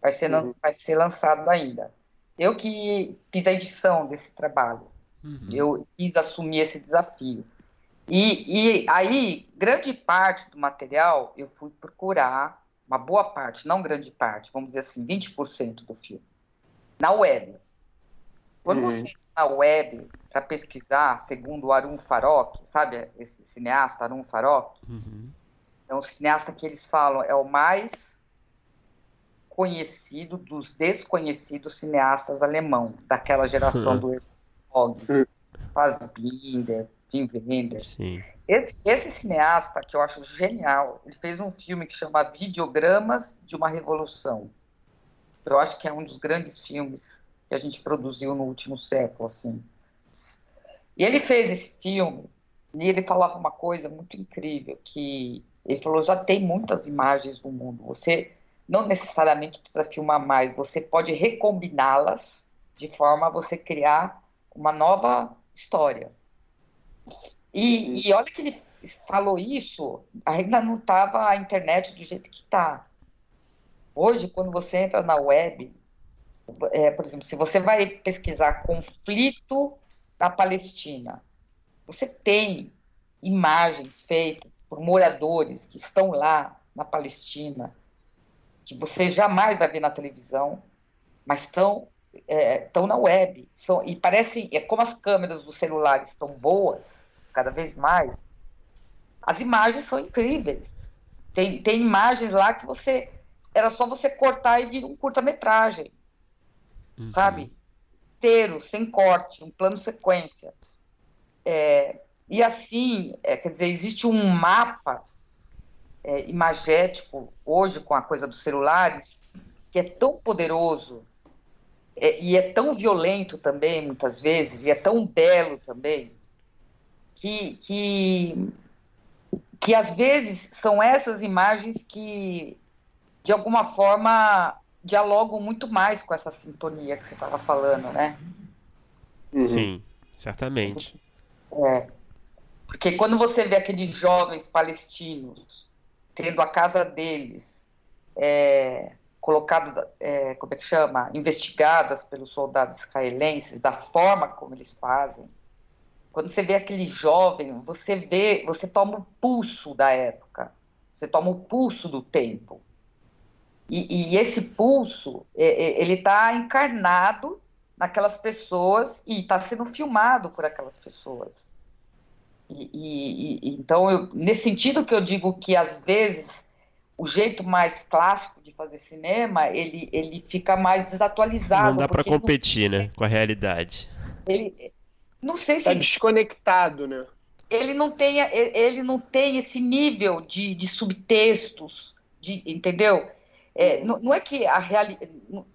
Speaker 2: Vai ser, uhum. vai ser lançado ainda. Eu que fiz a edição desse trabalho, uhum. eu quis assumir esse desafio. E, e aí, grande parte do material eu fui procurar, uma boa parte, não grande parte, vamos dizer assim, 20% do filme, na web. Quando uhum. você na web para pesquisar, segundo o Arun Farok, sabe esse cineasta Arun Farok? Uhum. É um cineasta que eles falam é o mais conhecido dos desconhecidos cineastas alemão, daquela geração uhum. do Herzog. Fassbinder, Wim Wenders. Esse, esse, cineasta, que eu acho genial, ele fez um filme que chama Videogramas de uma Revolução. Eu acho que é um dos grandes filmes que a gente produziu no último século, assim. E ele fez esse filme e ele falava uma coisa muito incrível, que ele falou, já tem muitas imagens no mundo, você não necessariamente precisa filmar mais, você pode recombiná-las de forma a você criar uma nova história. E, e olha que ele falou isso, ainda não estava a internet do jeito que está. Hoje, quando você entra na web, é, por exemplo, se você vai pesquisar conflito na Palestina, você tem imagens feitas por moradores que estão lá na Palestina, que você jamais vai ver na televisão, mas estão é, estão na web. São, e parecem, é como as câmeras dos celulares estão boas, cada vez mais, as imagens são incríveis. Tem, tem imagens lá que você. Era só você cortar e vir um curta-metragem uhum. sabe? Inteiro, sem corte, um plano sequência. É, e assim, é, quer dizer, existe um mapa é, imagético hoje com a coisa dos celulares que é tão poderoso é, e é tão violento também, muitas vezes, e é tão belo também, que, que, que às vezes são essas imagens que, de alguma forma, dialogam muito mais com essa sintonia que você estava falando, né?
Speaker 3: Uhum. Sim, certamente.
Speaker 2: É. Porque quando você vê aqueles jovens palestinos tendo a casa deles é, colocado, é, como é que chama, investigadas pelos soldados israelenses, da forma como eles fazem, quando você vê aquele jovem, você vê, você toma o pulso da época, você toma o pulso do tempo. E, e esse pulso, é, é, ele está encarnado naquelas pessoas e está sendo filmado por aquelas pessoas. E, e, então, eu, nesse sentido que eu digo que às vezes o jeito mais clássico de fazer cinema ele, ele fica mais desatualizado.
Speaker 3: Não dá para competir, não... né, com a realidade.
Speaker 2: Ele, não sei se
Speaker 1: tá desconectado, né?
Speaker 2: Ele não tem, ele não tem esse nível de, de subtextos, de, entendeu? É, não, não, é que a realidade. Não,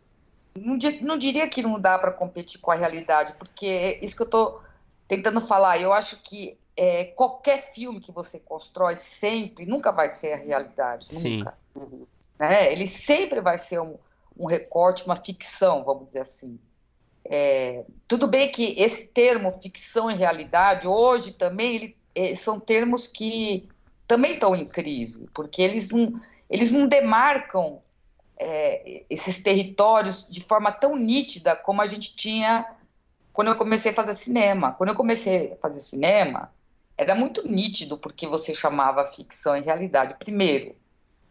Speaker 2: não, diria que não dá para competir com a realidade, porque é isso que eu estou tentando falar. Eu acho que é, qualquer filme que você constrói sempre nunca vai ser a realidade. Sim. Nunca. É, ele sempre vai ser um, um, recorte, uma ficção, vamos dizer assim. É, tudo bem que esse termo ficção e realidade, hoje também, ele, é, são termos que também estão em crise, porque eles não, eles não demarcam é, esses territórios de forma tão nítida como a gente tinha quando eu comecei a fazer cinema. Quando eu comecei a fazer cinema, era muito nítido porque você chamava ficção e realidade. Primeiro,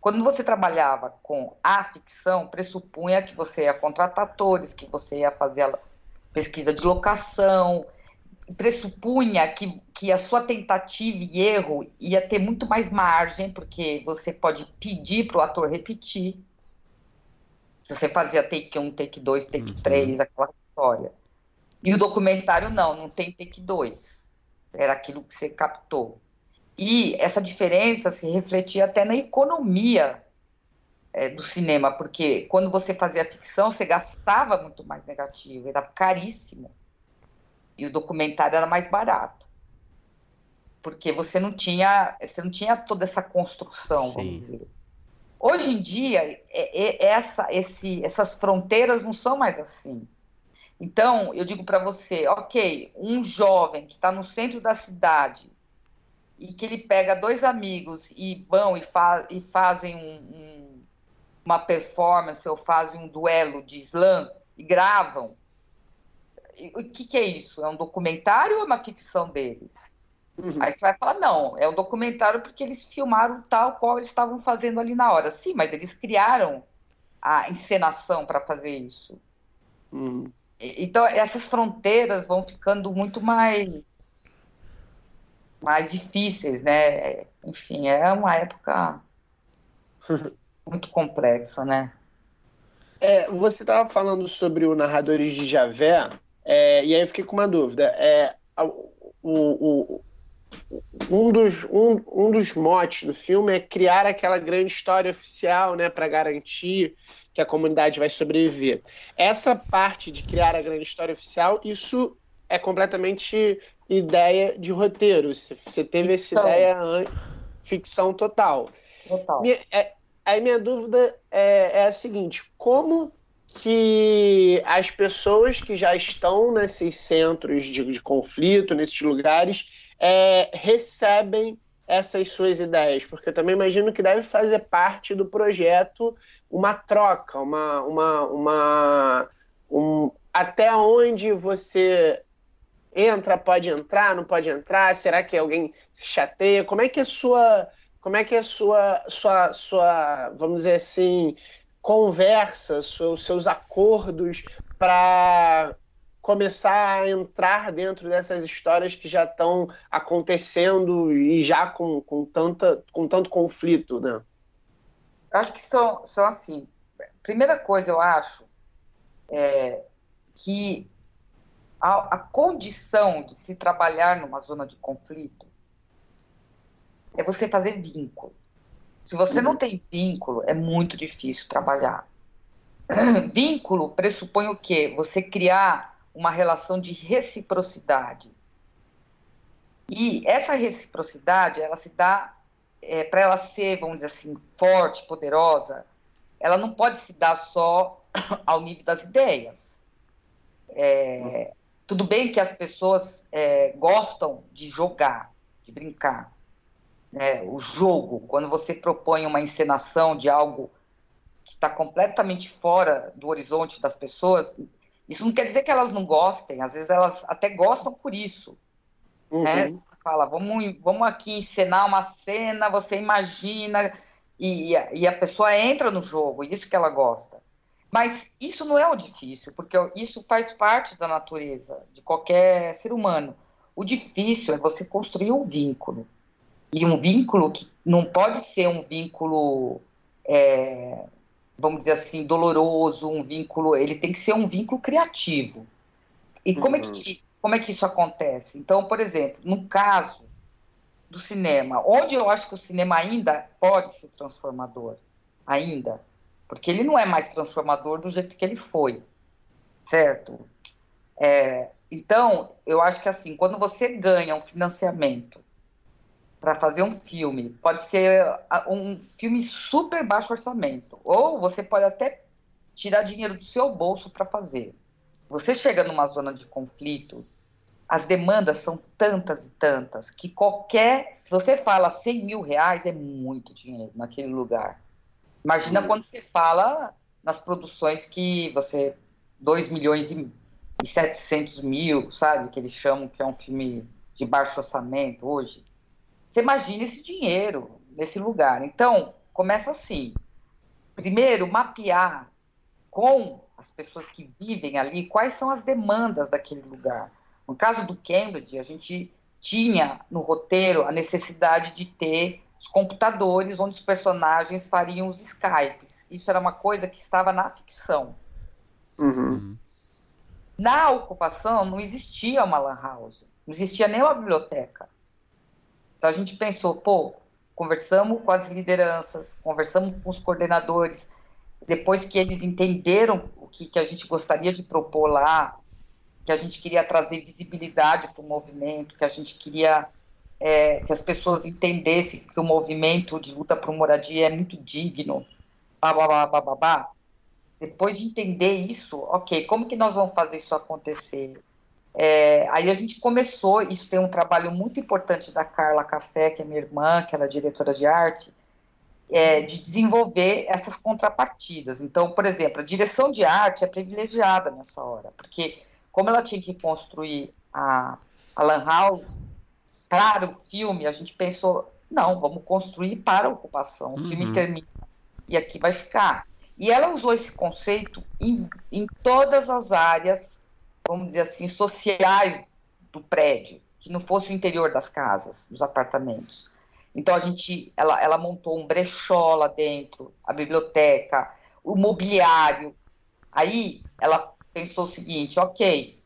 Speaker 2: quando você trabalhava com a ficção, pressupunha que você ia contratar atores, que você ia fazer a pesquisa de locação, pressupunha que, que a sua tentativa e erro ia ter muito mais margem, porque você pode pedir para o ator repetir. Se você fazia take 1, take 2, take uhum. 3, aquela história. E o documentário não, não tem take 2. Era aquilo que você captou. E essa diferença se refletia até na economia é, do cinema, porque quando você fazia ficção, você gastava muito mais negativo, era caríssimo. E o documentário era mais barato. Porque você não tinha, você não tinha toda essa construção, Sim. vamos dizer. Hoje em dia, é, é, essa, esse, essas fronteiras não são mais assim. Então, eu digo para você, ok, um jovem que está no centro da cidade e que ele pega dois amigos e vão e, fa e fazem um, um, uma performance ou fazem um duelo de slam e gravam. o que, que, é isso? É um documentário ou é uma ficção deles? Uhum. Aí você vai falar, não, é um documentário porque eles filmaram tal qual eles estavam fazendo ali na hora. Sim, mas eles criaram a encenação para fazer isso. Uhum. Então, essas fronteiras vão ficando muito mais mais difíceis, né? Enfim, é uma época muito complexa, né?
Speaker 1: É, você estava falando sobre o Narradores de Javé, é, e aí eu fiquei com uma dúvida. É, o, o, um, dos, um, um dos motes do filme é criar aquela grande história oficial, né, para garantir que a comunidade vai sobreviver. Essa parte de criar a grande história oficial, isso é completamente ideia de roteiro. Você teve ficção. essa ideia ficção total. Total. Minha, é, aí minha dúvida é, é, a seguinte: como que as pessoas que já estão nesses centros de, de conflito, nesses lugares, é, recebem essas suas ideias? Porque eu também imagino que deve fazer parte do projeto uma troca, uma, uma, uma um, até onde você entra, pode entrar, não pode entrar? Será que alguém se chateia? Como é que é sua, como é que é sua, sua, sua, vamos dizer assim, conversa, os seus acordos para começar a entrar dentro dessas histórias que já estão acontecendo e já com, com, tanta, com tanto conflito, né?
Speaker 2: Eu acho que são, são assim. Primeira coisa, eu acho é que a, a condição de se trabalhar numa zona de conflito é você fazer vínculo. Se você não tem vínculo, é muito difícil trabalhar. Vínculo pressupõe o quê? Você criar uma relação de reciprocidade. E essa reciprocidade, ela se dá, é, para ela ser, vamos dizer assim, forte, poderosa, ela não pode se dar só ao nível das ideias. É, tudo bem que as pessoas é, gostam de jogar, de brincar. Né? O jogo, quando você propõe uma encenação de algo que está completamente fora do horizonte das pessoas, isso não quer dizer que elas não gostem, às vezes elas até gostam por isso. Né? Uhum. Né? Fala, vamos, vamos aqui encenar uma cena, você imagina, e, e a pessoa entra no jogo, isso que ela gosta. Mas isso não é o difícil, porque isso faz parte da natureza de qualquer ser humano. O difícil é você construir um vínculo. E um vínculo que não pode ser um vínculo, é, vamos dizer assim, doloroso, um vínculo. Ele tem que ser um vínculo criativo. E como, uhum. é, que, como é que isso acontece? Então, por exemplo, no caso do cinema, onde eu acho que o cinema ainda pode ser transformador, ainda porque ele não é mais transformador do jeito que ele foi, certo? É, então, eu acho que assim, quando você ganha um financiamento para fazer um filme, pode ser um filme super baixo orçamento, ou você pode até tirar dinheiro do seu bolso para fazer. Você chega numa zona de conflito as demandas são tantas e tantas que qualquer. Se você fala 100 mil reais, é muito dinheiro naquele lugar. Imagina quando você fala nas produções que você. 2 milhões e, e 700 mil, sabe? Que eles chamam que é um filme de baixo orçamento hoje. Você imagina esse dinheiro nesse lugar. Então, começa assim. Primeiro, mapear com as pessoas que vivem ali quais são as demandas daquele lugar no caso do Cambridge, a gente tinha no roteiro a necessidade de ter os computadores onde os personagens fariam os Skypes. Isso era uma coisa que estava na ficção.
Speaker 1: Uhum.
Speaker 2: Na ocupação não existia uma lan house, não existia nem uma biblioteca. Então a gente pensou, pô, conversamos com as lideranças, conversamos com os coordenadores, depois que eles entenderam o que, que a gente gostaria de propor lá, que a gente queria trazer visibilidade para o movimento, que a gente queria é, que as pessoas entendessem que o movimento de luta por moradia é muito digno, babá, babá. Depois de entender isso, ok, como que nós vamos fazer isso acontecer? É, aí a gente começou, isso tem um trabalho muito importante da Carla Café, que é minha irmã, que ela é diretora de arte, é, de desenvolver essas contrapartidas. Então, por exemplo, a direção de arte é privilegiada nessa hora, porque como ela tinha que construir a, a Lan House para o filme, a gente pensou, não, vamos construir para a ocupação. O uhum. filme termina e aqui vai ficar. E ela usou esse conceito em, em todas as áreas, vamos dizer assim, sociais do prédio, que não fosse o interior das casas, dos apartamentos. Então a gente, ela, ela montou um brechó lá dentro, a biblioteca, o mobiliário. Aí ela pensou o seguinte: ok,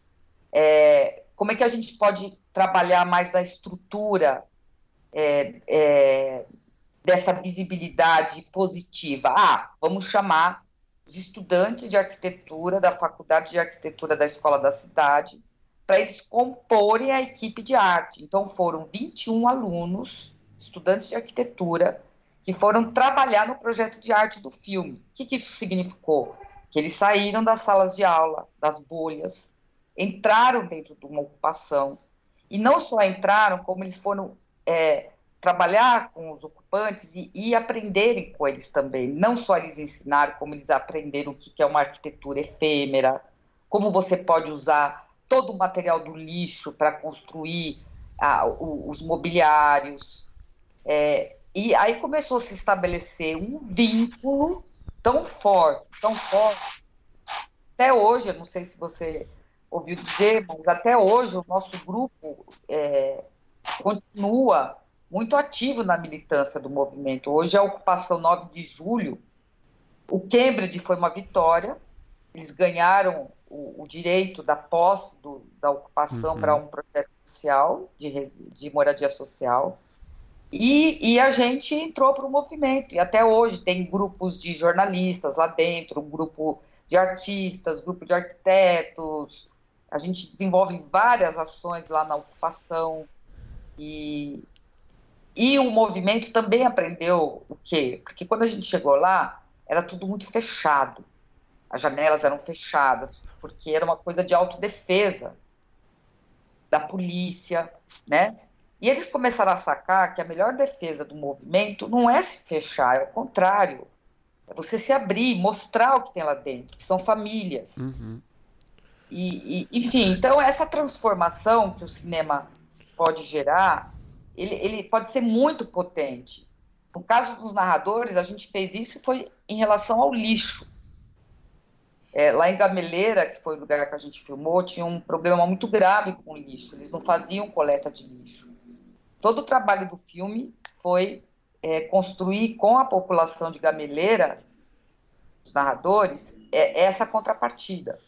Speaker 2: é, como é que a gente pode trabalhar mais na estrutura é, é, dessa visibilidade positiva? Ah, vamos chamar os estudantes de arquitetura da Faculdade de Arquitetura da Escola da Cidade para eles comporem a equipe de arte. Então foram 21 alunos, estudantes de arquitetura, que foram trabalhar no projeto de arte do filme. O que, que isso significou? Que eles saíram das salas de aula, das bolhas, entraram dentro de uma ocupação, e não só entraram, como eles foram é, trabalhar com os ocupantes e, e, aprenderem com eles também. Não só eles ensinaram, como eles aprenderam o que é uma arquitetura efêmera, como você pode usar todo o material do lixo para construir ah, os mobiliários. É, e aí começou a se estabelecer um vínculo tão forte, tão forte. Até hoje, eu não sei se você ouviu dizer, mas até hoje o nosso grupo é, continua muito ativo na militância do movimento. Hoje a ocupação 9 de julho, o Cambridge foi uma vitória, eles ganharam o, o direito da posse do, da ocupação uhum. para um projeto social, de, de moradia social. E, e a gente entrou para o movimento, e até hoje tem grupos de jornalistas lá dentro, grupo de artistas, grupo de arquitetos, a gente desenvolve várias ações lá na ocupação, e, e o movimento também aprendeu o quê? Porque quando a gente chegou lá, era tudo muito fechado, as janelas eram fechadas, porque era uma coisa de autodefesa da polícia, né? E eles começaram a sacar que a melhor defesa do movimento não é se fechar, é o contrário. É você se abrir, mostrar o que tem lá dentro, que são famílias.
Speaker 3: Uhum.
Speaker 2: E, e, enfim, então essa transformação que o cinema pode gerar, ele, ele pode ser muito potente. No caso dos narradores, a gente fez isso foi em relação ao lixo. É, lá em Gameleira, que foi o lugar que a gente filmou, tinha um problema muito grave com o lixo. Eles não faziam coleta de lixo todo o trabalho do filme foi é, construir com a população de Gameleira, os narradores, é, essa contrapartida,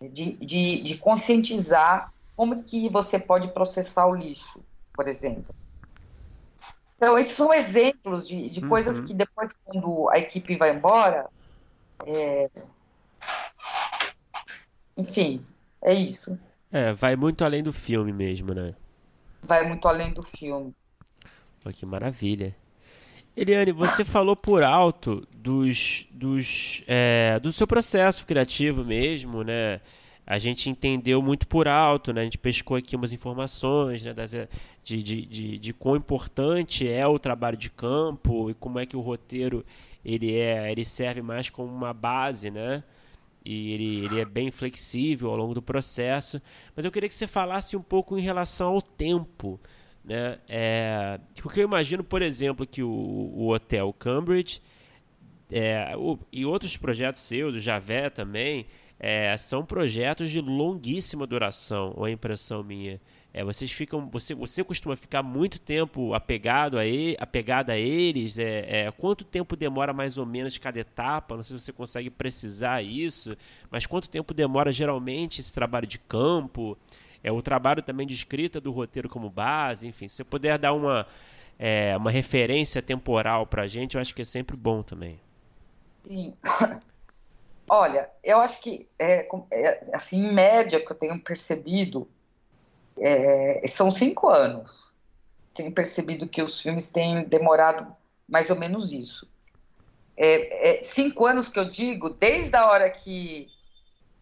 Speaker 2: de, de, de, conscientizar como que você pode processar o lixo, por exemplo. Então, esses são exemplos de, de uhum. coisas que depois, quando a equipe vai embora, é... enfim, é isso.
Speaker 3: É, vai muito além do filme mesmo, né?
Speaker 2: Vai muito além do filme.
Speaker 3: Pô, que maravilha. Eliane, você falou por alto dos, dos, é, do seu processo criativo mesmo, né? a gente entendeu muito por alto, né? A gente pescou aqui umas informações, né? Das, de, de, de, de quão importante é o trabalho de campo e como é que o roteiro ele é, ele serve mais como uma base, né? E ele, ele é bem flexível ao longo do processo. Mas eu queria que você falasse um pouco em relação ao tempo, né? É, porque eu imagino, por exemplo, que o, o Hotel Cambridge é, o, e outros projetos seus, o Javé também, é, são projetos de longuíssima duração, ou a impressão minha. É, vocês ficam, você, você costuma ficar muito tempo apegado a, ele, apegado a eles? É, é, quanto tempo demora mais ou menos cada etapa? Não sei se você consegue precisar isso, mas quanto tempo demora geralmente esse trabalho de campo? É o trabalho também de escrita do roteiro como base, enfim, se você puder dar uma, é, uma referência temporal para a gente, eu acho que é sempre bom também.
Speaker 2: Sim. Olha, eu acho que, é, é, assim, em média, que eu tenho percebido, é, são cinco anos. Tenho percebido que os filmes têm demorado mais ou menos isso. É, é, cinco anos que eu digo, desde a hora que,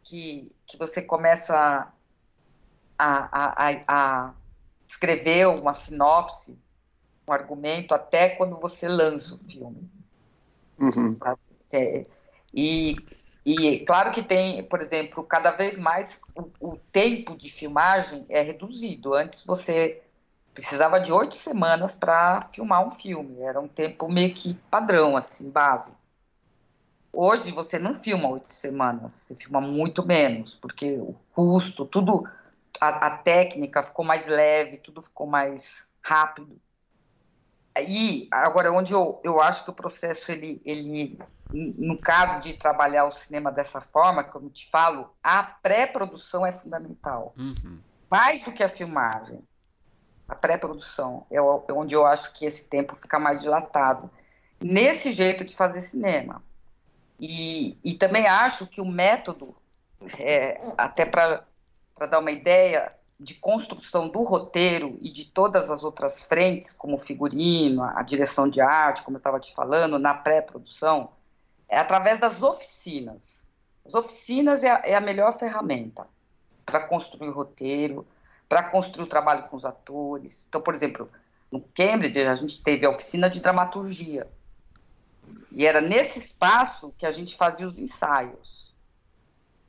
Speaker 2: que, que você começa a, a, a, escrever uma sinopse, um argumento, até quando você lança o filme. Uhum. É, e e claro que tem, por exemplo, cada vez mais o, o tempo de filmagem é reduzido. Antes você precisava de oito semanas para filmar um filme. Era um tempo meio que padrão, assim, base. Hoje você não filma oito semanas, você filma muito menos, porque o custo, tudo, a, a técnica ficou mais leve, tudo ficou mais rápido. E agora, onde eu, eu acho que o processo ele, ele no caso de trabalhar o cinema dessa forma, como te falo, a pré-produção é fundamental. Uhum. Mais do que a filmagem. A pré-produção é, é onde eu acho que esse tempo fica mais dilatado. Nesse jeito de fazer cinema. E, e também acho que o método, é, até para dar uma ideia, de construção do roteiro e de todas as outras frentes, como figurino, a direção de arte, como eu estava te falando, na pré-produção, é através das oficinas. As oficinas é a, é a melhor ferramenta para construir o roteiro, para construir o trabalho com os atores. Então, por exemplo, no Cambridge a gente teve a oficina de dramaturgia. E era nesse espaço que a gente fazia os ensaios.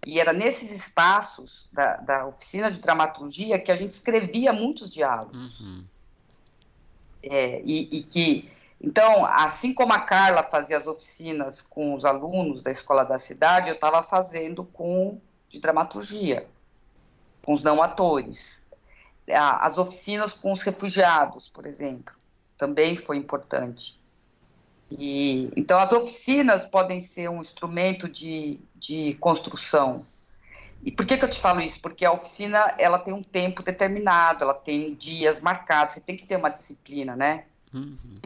Speaker 2: E era nesses espaços da, da oficina de dramaturgia que a gente escrevia muitos diálogos. Uhum. É, e, e, que então, assim como a Carla fazia as oficinas com os alunos da escola da cidade, eu estava fazendo com de dramaturgia, com os não atores. As oficinas com os refugiados, por exemplo, também foi importante. E, então, as oficinas podem ser um instrumento de, de construção. E por que, que eu te falo isso? Porque a oficina ela tem um tempo determinado, ela tem dias marcados, você tem que ter uma disciplina, né? Uhum.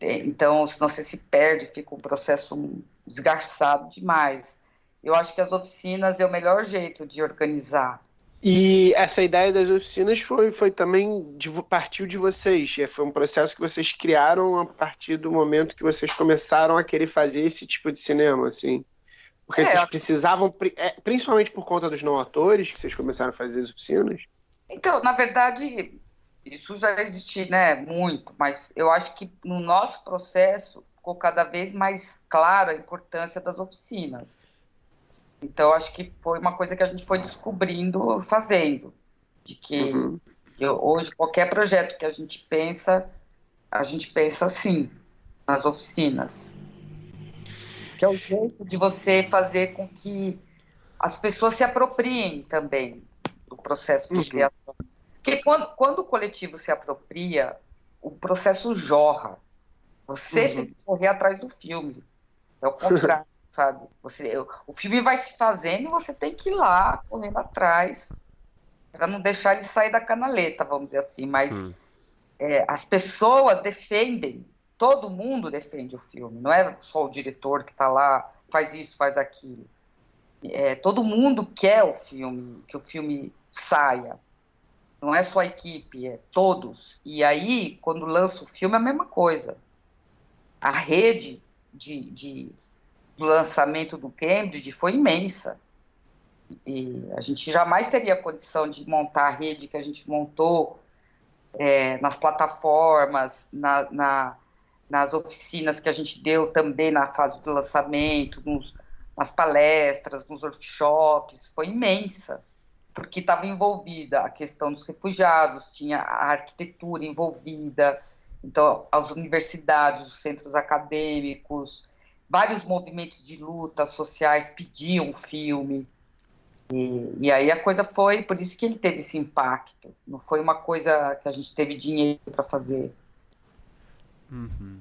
Speaker 2: Então, senão você se perde, fica um processo desgarçado demais. Eu acho que as oficinas é o melhor jeito de organizar.
Speaker 1: E essa ideia das oficinas foi, foi também de, partiu de vocês. É, foi um processo que vocês criaram a partir do momento que vocês começaram a querer fazer esse tipo de cinema, assim. Porque é, vocês precisavam, é, principalmente por conta dos não atores, que vocês começaram a fazer as oficinas.
Speaker 2: Então, na verdade, isso já existe, né, muito, mas eu acho que no nosso processo ficou cada vez mais clara a importância das oficinas. Então, acho que foi uma coisa que a gente foi descobrindo fazendo, de que uhum. eu, hoje qualquer projeto que a gente pensa, a gente pensa assim, nas oficinas. Que é o jeito de você fazer com que as pessoas se apropriem também do processo de uhum. criação porque quando, quando o coletivo se apropria, o processo jorra. Você uhum. tem que correr atrás do filme. É o contrário, sabe? Você, o filme vai se fazendo e você tem que ir lá, correndo atrás, para não deixar ele sair da canaleta, vamos dizer assim. Mas uhum. é, as pessoas defendem, todo mundo defende o filme. Não é só o diretor que está lá, faz isso, faz aquilo. É, todo mundo quer o filme, que o filme saia. Não é só a equipe, é todos. E aí, quando lança o filme, é a mesma coisa. A rede de, de do lançamento do Cambridge foi imensa. E a gente jamais teria condição de montar a rede que a gente montou é, nas plataformas, na, na, nas oficinas que a gente deu também na fase do lançamento, nos, nas palestras, nos workshops, foi imensa, porque estava envolvida a questão dos refugiados, tinha a arquitetura envolvida, então as universidades, os centros acadêmicos, vários movimentos de luta sociais pediam o filme. E, e, aí a coisa foi, por isso que ele teve esse impacto. Não foi uma coisa que a gente teve dinheiro para fazer.
Speaker 3: Uhum.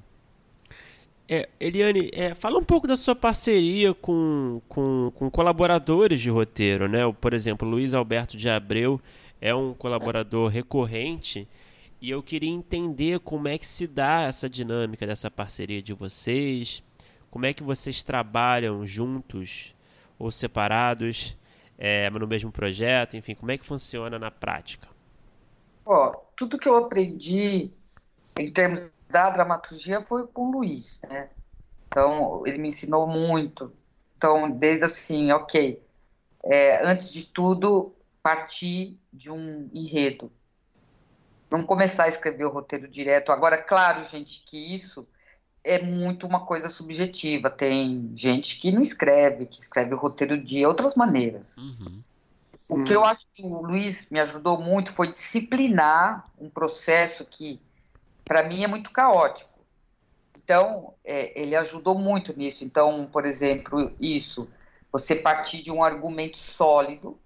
Speaker 3: É, Eliane, é, fala um pouco da sua parceria com, com, com, colaboradores de roteiro, né? Por exemplo, Luiz Alberto de Abreu é um colaborador recorrente e eu queria entender como é que se dá essa dinâmica dessa parceria de vocês, como é que vocês trabalham juntos ou separados é, no mesmo projeto? Enfim, como é que funciona na prática?
Speaker 2: Ó, tudo que eu aprendi em termos da dramaturgia foi com o Luiz, né? Então, ele me ensinou muito. Então, desde assim, ok, é, antes de tudo, partir de um enredo. Não começar a escrever o roteiro direto. Agora, claro, gente, que isso é muito uma coisa subjetiva. Tem gente que não escreve, que escreve o roteiro de outras maneiras. Uhum. O que eu acho que o Luiz me ajudou muito foi disciplinar um processo que, para mim, é muito caótico. Então, é, ele ajudou muito nisso. Então, por exemplo, isso, você partir de um argumento sólido,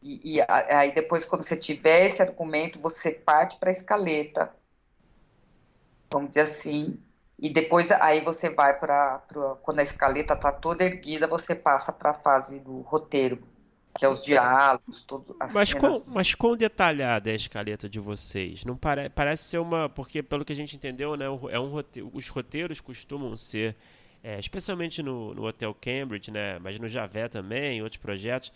Speaker 2: e, e aí depois, quando você tiver esse argumento, você parte para a escaleta, vamos dizer assim, e depois aí você vai para quando a escaleta está toda erguida, você passa para a fase do roteiro, que é os diálogos, todos.
Speaker 3: Mas quão, mas quão detalhada é a escaleta de vocês? Não pare, parece ser uma, porque pelo que a gente entendeu, né, é um roteiro, os roteiros costumam ser, é, especialmente no, no Hotel Cambridge, né, mas no Javé também, outros projetos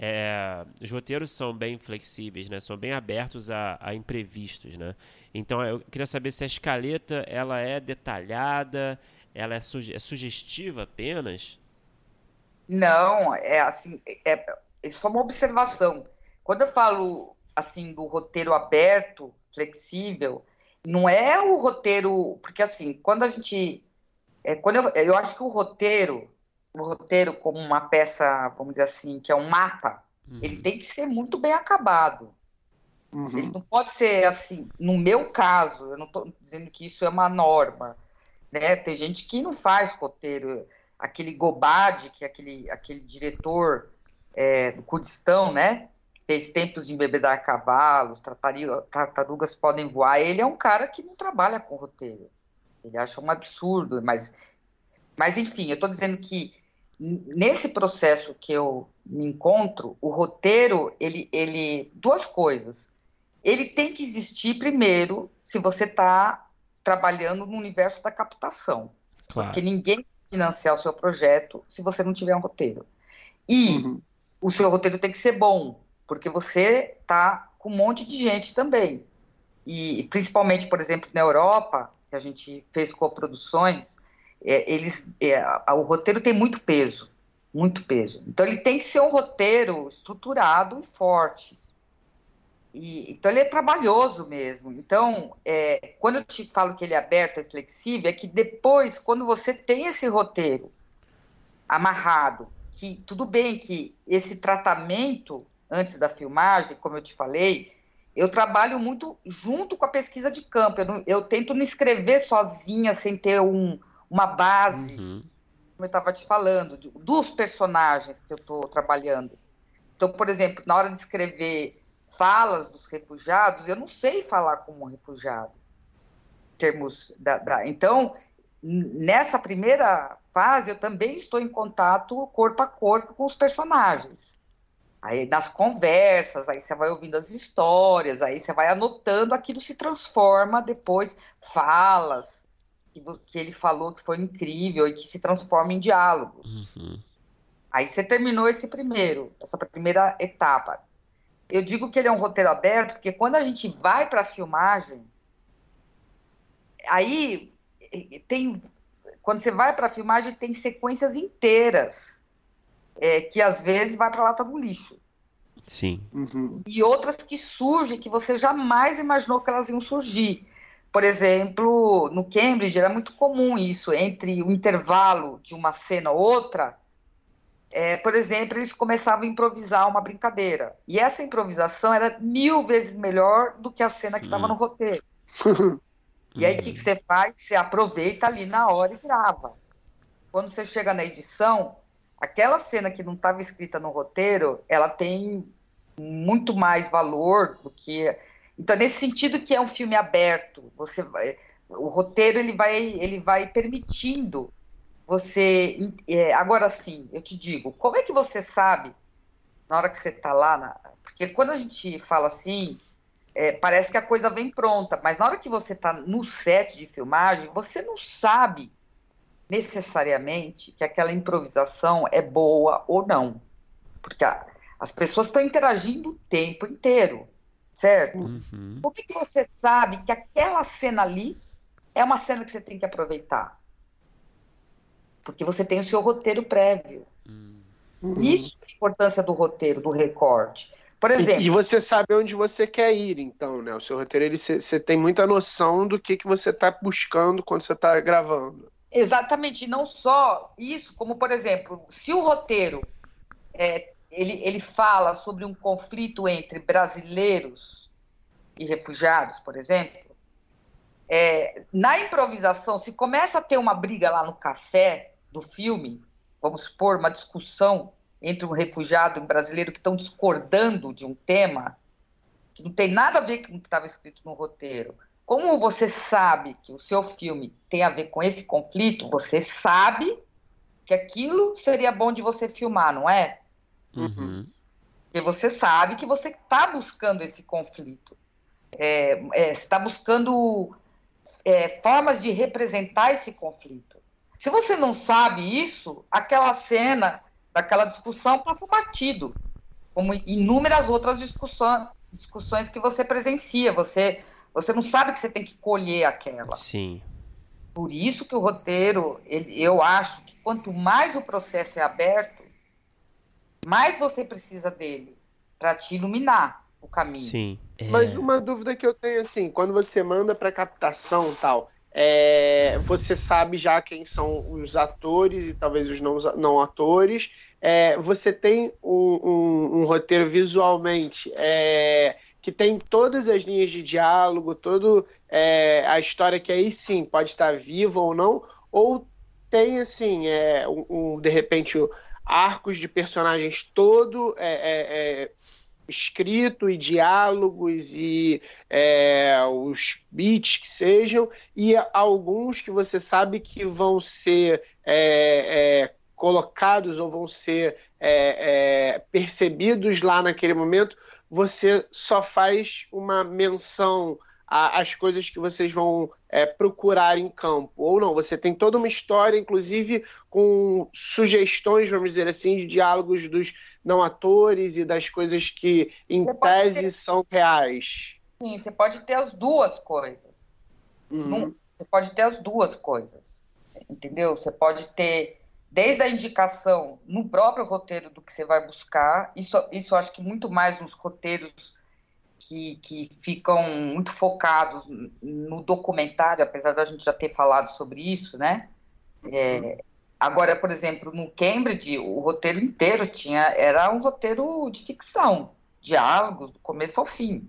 Speaker 3: é, os roteiros são bem flexíveis, né? São bem abertos a, a, imprevistos, né? Então eu queria saber se a escaleta ela é detalhada, ela é, suge é sugestiva apenas?
Speaker 2: Não, é assim, é, é só uma observação. Quando eu falo assim do roteiro aberto, flexível, não é o roteiro, porque assim, quando a gente, é, quando eu, eu acho que o roteiro o roteiro como uma peça, vamos dizer assim, que é um mapa, uhum. ele tem que ser muito bem acabado. Uhum. Ele não pode ser assim, no meu caso, eu não estou dizendo que isso é uma norma, né? Tem gente que não faz roteiro, aquele Gobade, que é aquele, aquele diretor é, do Kurdistão, né? Fez Tempos de Embebedar Cavalos, Tartarugas Podem Voar. Ele é um cara que não trabalha com roteiro. Ele acha um absurdo, mas, mas enfim, eu estou dizendo que nesse processo que eu me encontro, o roteiro, ele, ele duas coisas. Ele tem que existir primeiro se você está trabalhando no universo da captação. Claro. Porque ninguém financiar o seu projeto se você não tiver um roteiro. E uhum. O seu roteiro tem que ser bom, porque você está com um monte de gente também. E principalmente, por exemplo, na Europa, que a gente fez coproduções, é, eles, é, o roteiro tem muito peso, muito peso. Então ele tem que ser um roteiro estruturado e forte. E, então ele é trabalhoso mesmo. Então, é, quando eu te falo que ele é aberto e flexível, é que depois, quando você tem esse roteiro amarrado, que tudo bem que esse tratamento antes da filmagem, como eu te falei, eu trabalho muito junto com a pesquisa de campo. Eu, não, eu tento não escrever sozinha sem ter um, uma base, uhum. como eu estava te falando, de, dos personagens que eu estou trabalhando. Então, por exemplo, na hora de escrever falas dos refugiados, eu não sei falar como um refugiado. Termos da, da, então, nessa primeira fase, eu também estou em contato corpo a corpo com os personagens. Aí nas conversas, aí você vai ouvindo as histórias, aí você vai anotando, aquilo se transforma depois falas, que, que ele falou que foi incrível e que se transforma em diálogos. Uhum. Aí você terminou esse primeiro, essa primeira etapa. Eu digo que ele é um roteiro aberto porque quando a gente vai para a filmagem, aí tem quando você vai para a filmagem tem sequências inteiras é, que às vezes vai para lata do lixo.
Speaker 3: Sim.
Speaker 1: Uhum.
Speaker 2: E outras que surgem que você jamais imaginou que elas iam surgir. Por exemplo, no Cambridge era muito comum isso, entre o intervalo de uma cena ou outra, é, por exemplo, eles começavam a improvisar uma brincadeira. E essa improvisação era mil vezes melhor do que a cena que estava
Speaker 3: Hum.
Speaker 2: no roteiro. E aí, o que, que você faz? Você aproveita ali na hora e grava. Quando você chega na edição, aquela cena que não estava escrita no roteiro, ela tem muito mais valor do que. Então, nesse sentido que é um filme aberto, você vai... o roteiro ele vai, ele vai permitindo você. é, agora sim, eu te digo, como é que você sabe na hora que você está lá? na- Porque quando a gente fala assim, é, parece que a coisa vem pronta, mas na hora que você está no set de filmagem, você não sabe necessariamente que aquela improvisação é boa ou não. Porque a- as pessoas estão interagindo o tempo inteiro, certo?
Speaker 3: Uhum.
Speaker 2: Por que, que você sabe que aquela cena ali é uma cena que você tem que aproveitar? Porque você tem o seu roteiro prévio.
Speaker 1: Uhum.
Speaker 2: Isso é a importância do roteiro, do recorte. Por
Speaker 1: E,
Speaker 2: exemplo,
Speaker 1: e você sabe onde você quer ir, então, né? O seu roteiro, você tem muita noção do que, que você está buscando quando você está gravando.
Speaker 2: Exatamente, e não só isso, como por exemplo, se o roteiro é, ele, ele fala sobre um conflito entre brasileiros e refugiados, por exemplo, é, na improvisação, se começa a ter uma briga lá no café do filme, vamos supor, uma discussão entre um refugiado e um brasileiro que estão discordando de um tema que não tem nada a ver com o que estava escrito no roteiro. Como você sabe que o seu filme tem a ver com esse conflito, você sabe que aquilo seria bom de você filmar, não é?
Speaker 3: Uhum.
Speaker 2: Porque você sabe que você está buscando esse conflito. É, é, você está buscando é, formas de representar esse conflito. Se você não sabe isso, aquela cena daquela discussão passa batido, como inúmeras outras discussões, discussões que você presencia. Você, você não sabe que você tem que colher aquela.
Speaker 3: Sim.
Speaker 2: Por isso que o roteiro, ele- eu acho que quanto mais o processo é aberto, mais você precisa dele para te iluminar o caminho.
Speaker 3: Sim. É,
Speaker 1: Mas uma dúvida que eu tenho, assim, quando você manda para captação tal, é, você sabe já quem são os atores e talvez os não, não atores. É, você tem um, um- um roteiro visualmente é, que tem todas as linhas de diálogo, todo é, a história que aí sim pode estar viva ou não, ou tem assim, é, um, um, de repente, arcos de personagens todo é, é, escrito e diálogos e é, os beats que sejam, e alguns que você sabe que vão ser é, é, colocados ou vão ser é, é, percebidos lá naquele momento, você só faz uma menção às coisas que vocês vão é, procurar em campo. Ou não, você tem toda uma história, inclusive com sugestões, vamos dizer assim, de diálogos dos não atores e das coisas que, em
Speaker 2: Você
Speaker 1: tese,
Speaker 2: ter-
Speaker 1: são reais.
Speaker 2: Sim, você pode ter as duas coisas.
Speaker 1: Uhum.
Speaker 2: Você pode ter as duas coisas. Entendeu? Você pode ter desde a indicação no próprio roteiro do que você vai buscar. Isso, isso acho que muito mais nos roteiros que, que ficam muito focados no documentário, apesar da gente já ter falado sobre isso, né? É, agora, por exemplo, no Cambridge, o roteiro inteiro tinha era um roteiro de ficção, diálogos do começo ao fim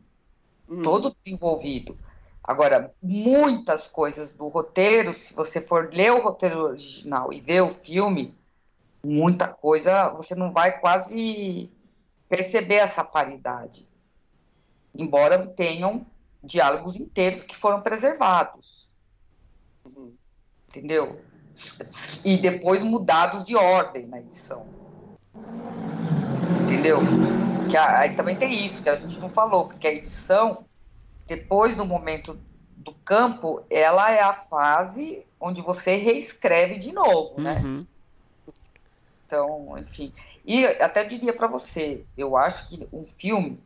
Speaker 1: Uhum.
Speaker 2: todo desenvolvido. Agora, muitas coisas do roteiro, se você for ler o roteiro original e ver o filme, muita coisa você não vai quase perceber essa paridade. Embora tenham diálogos inteiros que foram preservados.
Speaker 1: Uhum.
Speaker 2: Entendeu? E depois mudados de ordem na edição. Entendeu? Que aí também tem isso que a gente não falou, porque a edição, depois do momento do campo, ela é a fase onde você reescreve de novo, né?
Speaker 3: Uhum.
Speaker 2: Então, enfim. E até diria para você, eu acho que um filme,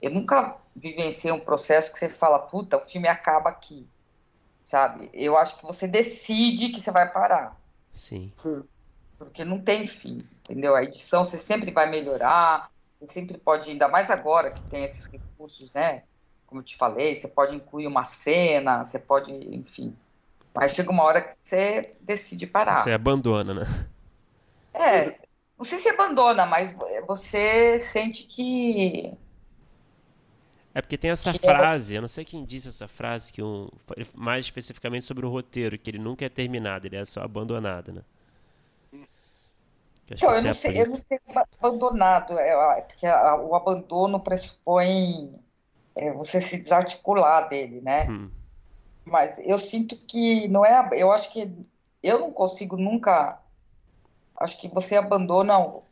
Speaker 2: eu nunca vivenciei um processo que você fala, puta, o filme acaba aqui, sabe? Eu acho que você decide que você vai parar.
Speaker 3: Sim.
Speaker 2: porque não tem fim, entendeu? A edição você sempre vai melhorar, você sempre pode, ainda mais agora que tem esses recursos, né? Como eu te falei, você pode incluir uma cena, você pode, enfim. Mas chega uma hora que você decide parar.
Speaker 3: Você abandona, né?
Speaker 2: É, não sei se abandona, mas você sente que
Speaker 3: é porque tem essa frase, eu não sei quem disse essa frase, que um, mais especificamente sobre o roteiro, que ele nunca é terminado, ele é só abandonado, né?
Speaker 2: Eu, então, eu, não sei, eu não sei abandonado, é, porque o abandono pressupõe é, você se desarticular dele, né? Hum. Mas eu sinto que não é, eu acho que eu não consigo nunca, acho que você abandona o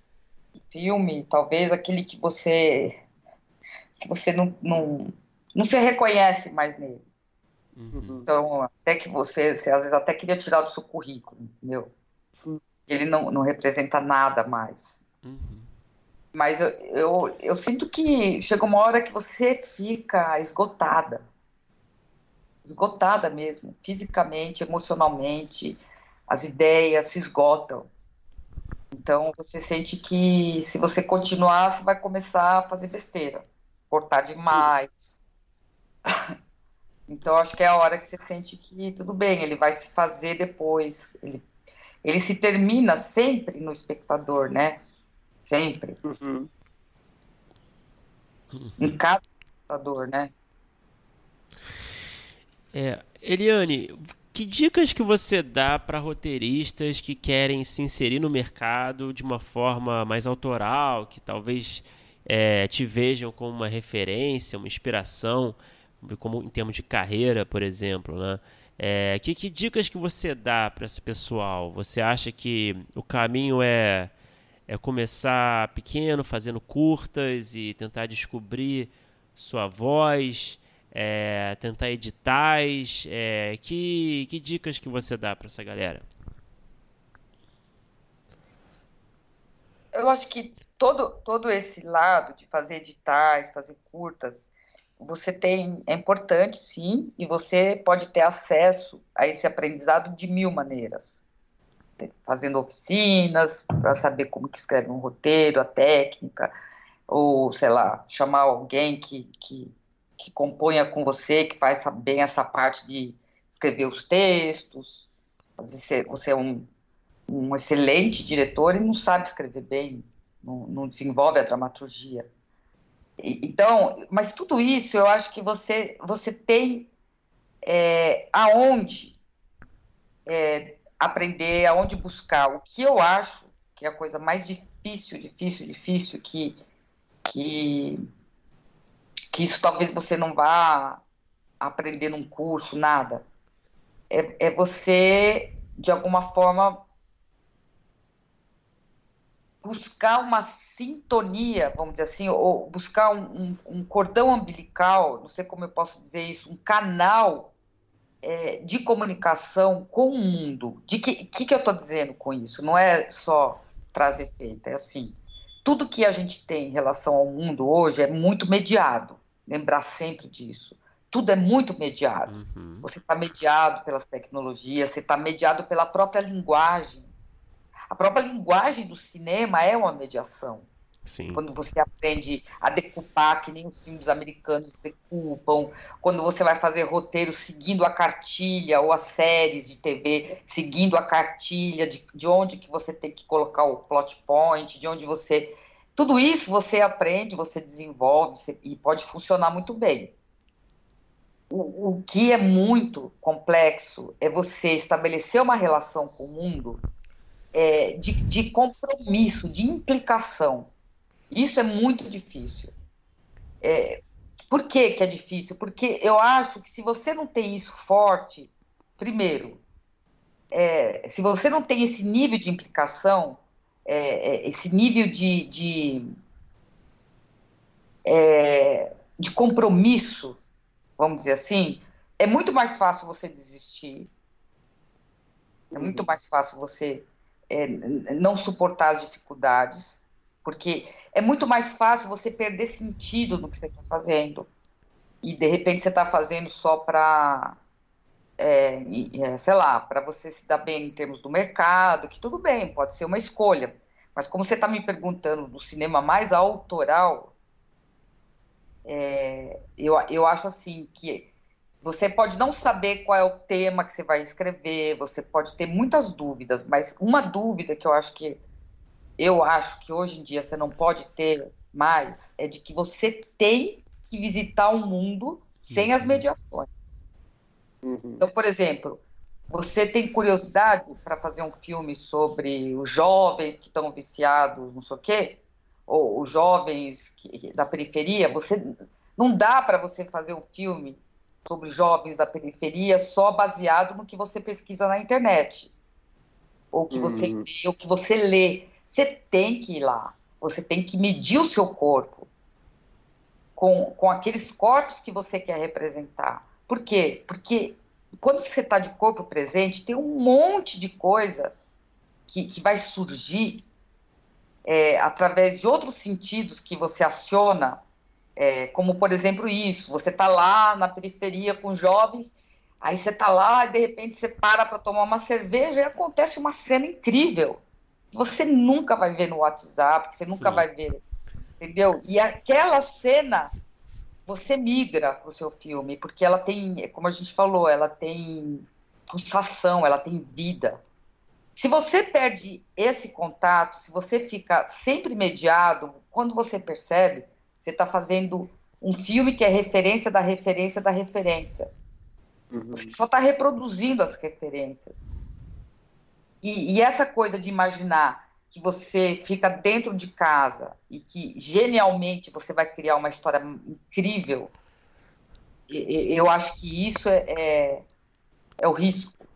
Speaker 2: filme, talvez aquele que você que você não, não, não se reconhece mais nele. Uhum. Então, até que você, você, às vezes até queria tirar do seu currículo, entendeu? Sim. Ele não, não representa nada mais. Uhum. Mas eu, eu, eu sinto que chega uma hora que você fica esgotada. Esgotada mesmo, fisicamente, emocionalmente, as ideias se esgotam. Então você sente que se você continuar, você vai começar a fazer besteira cortar demais. Então, acho que é a hora que você sente que tudo bem, ele vai se fazer depois. Ele, ele se termina sempre no espectador, né? Sempre. Uhum. Em cada espectador, né?
Speaker 3: É, Eliane, que dicas que você dá para roteiristas que querem se inserir no mercado de uma forma mais autoral, que talvez é, te vejam como uma referência, uma inspiração, como em termos de carreira, por exemplo, né? É, que, que dicas que você dá para esse pessoal? Você acha que o caminho é, é começar pequeno, fazendo curtas e tentar descobrir sua voz, é, tentar editais? É, que, que dicas que você dá para essa galera?
Speaker 2: Eu acho que todo, todo esse lado de fazer editais, fazer curtas, você tem, é importante sim, e você pode ter acesso a esse aprendizado de mil maneiras. Fazendo oficinas, para saber como que escreve um roteiro, a técnica, ou, sei lá, chamar alguém que, que, que componha com você, que faz bem essa parte de escrever os textos. Você, é um, um excelente diretor e não sabe escrever bem não, não desenvolve a dramaturgia. E, então, mas tudo isso eu acho que você, você tem é, aonde é, aprender, aonde buscar. O que eu acho que é a coisa mais difícil, difícil, difícil, que, que, que isso talvez você não vá aprender num curso, nada. É, é você, de alguma forma, buscar uma sintonia, vamos dizer assim, ou buscar um, um, um cordão umbilical, não sei como eu posso dizer isso, um canal é, de comunicação com o mundo. De que, que, que eu estou dizendo com isso? Não é só frase feita, é assim. Tudo que a gente tem em relação ao mundo hoje é muito mediado. Lembrar sempre disso. Tudo é muito mediado. Uhum. Você está mediado pelas tecnologias, você está mediado pela própria linguagem a própria linguagem do cinema é uma mediação. Sim. Quando você aprende a decupar, que nem os filmes americanos decupam, quando você vai fazer roteiro seguindo a cartilha, ou as séries de TV seguindo a cartilha de, de onde que você tem que colocar o plot point, de onde você. Tudo isso você aprende, você desenvolve você, e pode funcionar muito bem. O, o que é muito complexo é você estabelecer uma relação com o mundo é, de, de compromisso, de implicação. Isso é muito difícil. É, por que, que é difícil? Porque eu acho que se você não tem isso forte, primeiro, é, se você não tem esse nível de implicação, é, é esse nível de, de, é, de compromisso, vamos dizer assim, é muito mais fácil você desistir, é muito uhum. mais fácil você é, não suportar as dificuldades, porque é muito mais fácil você perder sentido no que você está fazendo. E de repente você está fazendo só para é, é, sei lá, para você se dar bem em termos do mercado, que tudo bem, pode ser uma escolha. Mas como você está me perguntando do cinema mais autoral, é, eu, eu acho assim que você pode não saber qual é o tema que você vai escrever, você pode ter muitas dúvidas, mas uma dúvida que eu acho que eu acho que hoje em dia você não pode ter mais é de que você tem que visitar o mundo sem as uhum. mediações. Uhum. Então, por exemplo, você tem curiosidade para fazer um filme sobre os jovens que estão viciados, não sei o quê, ou os jovens que, da periferia? Você não dá para você fazer um filme sobre jovens da periferia só baseado no que você pesquisa na internet, ou que você uhum. ou que você lê. Você tem que ir lá. Você tem que medir o seu corpo com, com aqueles corpos que você quer representar. Por quê? Porque quando você está de corpo presente, tem um monte de coisa que, que vai surgir é, através de outros sentidos que você aciona, é, como por exemplo isso, você está lá na periferia com jovens, aí você está lá e de repente você para para tomar uma cerveja e acontece uma cena incrível. Você nunca vai ver no WhatsApp, você nunca Sim. vai ver, entendeu? E aquela cena você migra para o seu filme, porque ela tem, como a gente falou, ela tem pulsação, ela tem vida. Se você perde esse contato, se você fica sempre mediado, quando você percebe, você está fazendo um filme que é referência da referência da referência. Uhum. Você só está reproduzindo as referências. E, e essa coisa de imaginar que você fica dentro de casa e que genialmente você vai criar uma história incrível, eu acho que isso é, é, é o risco.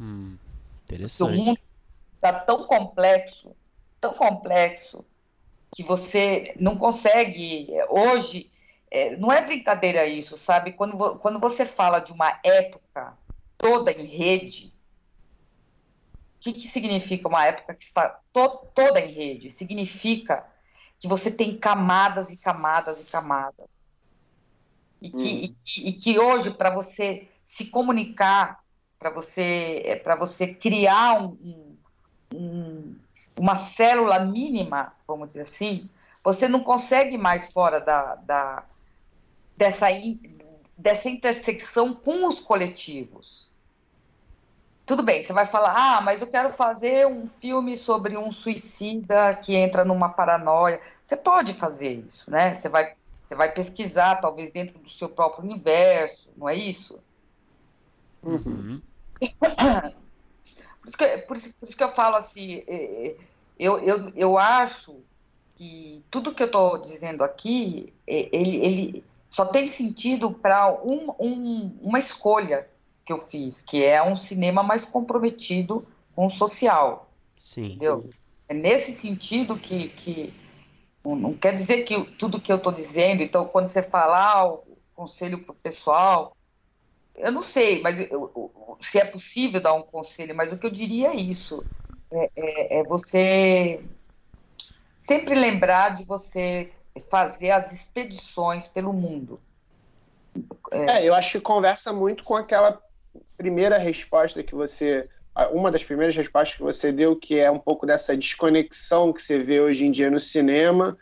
Speaker 3: Hum, interessante.
Speaker 2: o mundo está tão complexo, tão complexo, que você não consegue. Hoje, é, não é brincadeira isso, sabe? Quando, quando você fala de uma época toda em rede, que, que significa uma época que está to toda em rede? Significa que você tem camadas e camadas e camadas. E que, hum. e que, e que hoje, para você se comunicar, para você, para você criar um, um, uma célula mínima, vamos dizer assim, você não consegue mais fora da, da, dessa, dessa intersecção com os coletivos tudo bem, você vai falar, ah, mas eu quero fazer um filme sobre um suicida que entra numa paranoia. Você pode fazer isso, né? Você vai, você vai pesquisar, talvez dentro do seu próprio universo, não é isso? Uhum. por, isso que, por, isso, por, isso que, eu falo assim, é, é, eu, eu, eu acho que tudo que eu estou dizendo aqui, é, ele, ele só tem sentido para um, um, uma escolha que eu fiz, que é um cinema mais comprometido com o social.
Speaker 3: Sim.
Speaker 2: Entendeu? É nesse sentido que, que não quer dizer que tudo que eu estou dizendo, então quando você falar ah, o conselho para o pessoal, eu não sei, mas eu, se é possível dar um conselho, mas o que eu diria é isso, é, é, é você sempre lembrar de você fazer as expedições pelo mundo.
Speaker 1: É, eu acho que conversa muito com aquela primeira resposta que você. Uma das primeiras respostas que você deu, que é um pouco dessa desconexão que você vê hoje em dia no cinema,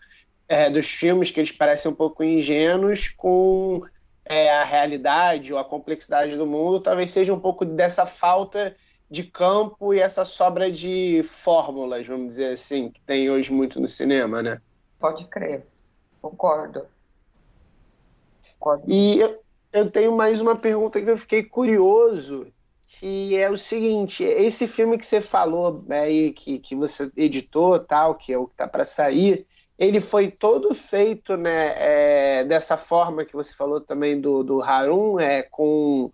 Speaker 1: é, dos filmes que eles parecem um pouco ingênuos com é, a realidade ou a complexidade do mundo, talvez seja um pouco dessa falta de campo e essa sobra de fórmulas, vamos dizer assim, que tem hoje muito no cinema, né?
Speaker 2: Pode crer, concordo.
Speaker 1: concordo. E eu, eu tenho mais uma pergunta que eu fiquei curioso, que é o seguinte: esse filme que você falou aí, que, que você editou, tal, que é o que está para sair, ele foi todo feito né, é, dessa forma que você falou também do, do Harun, é, com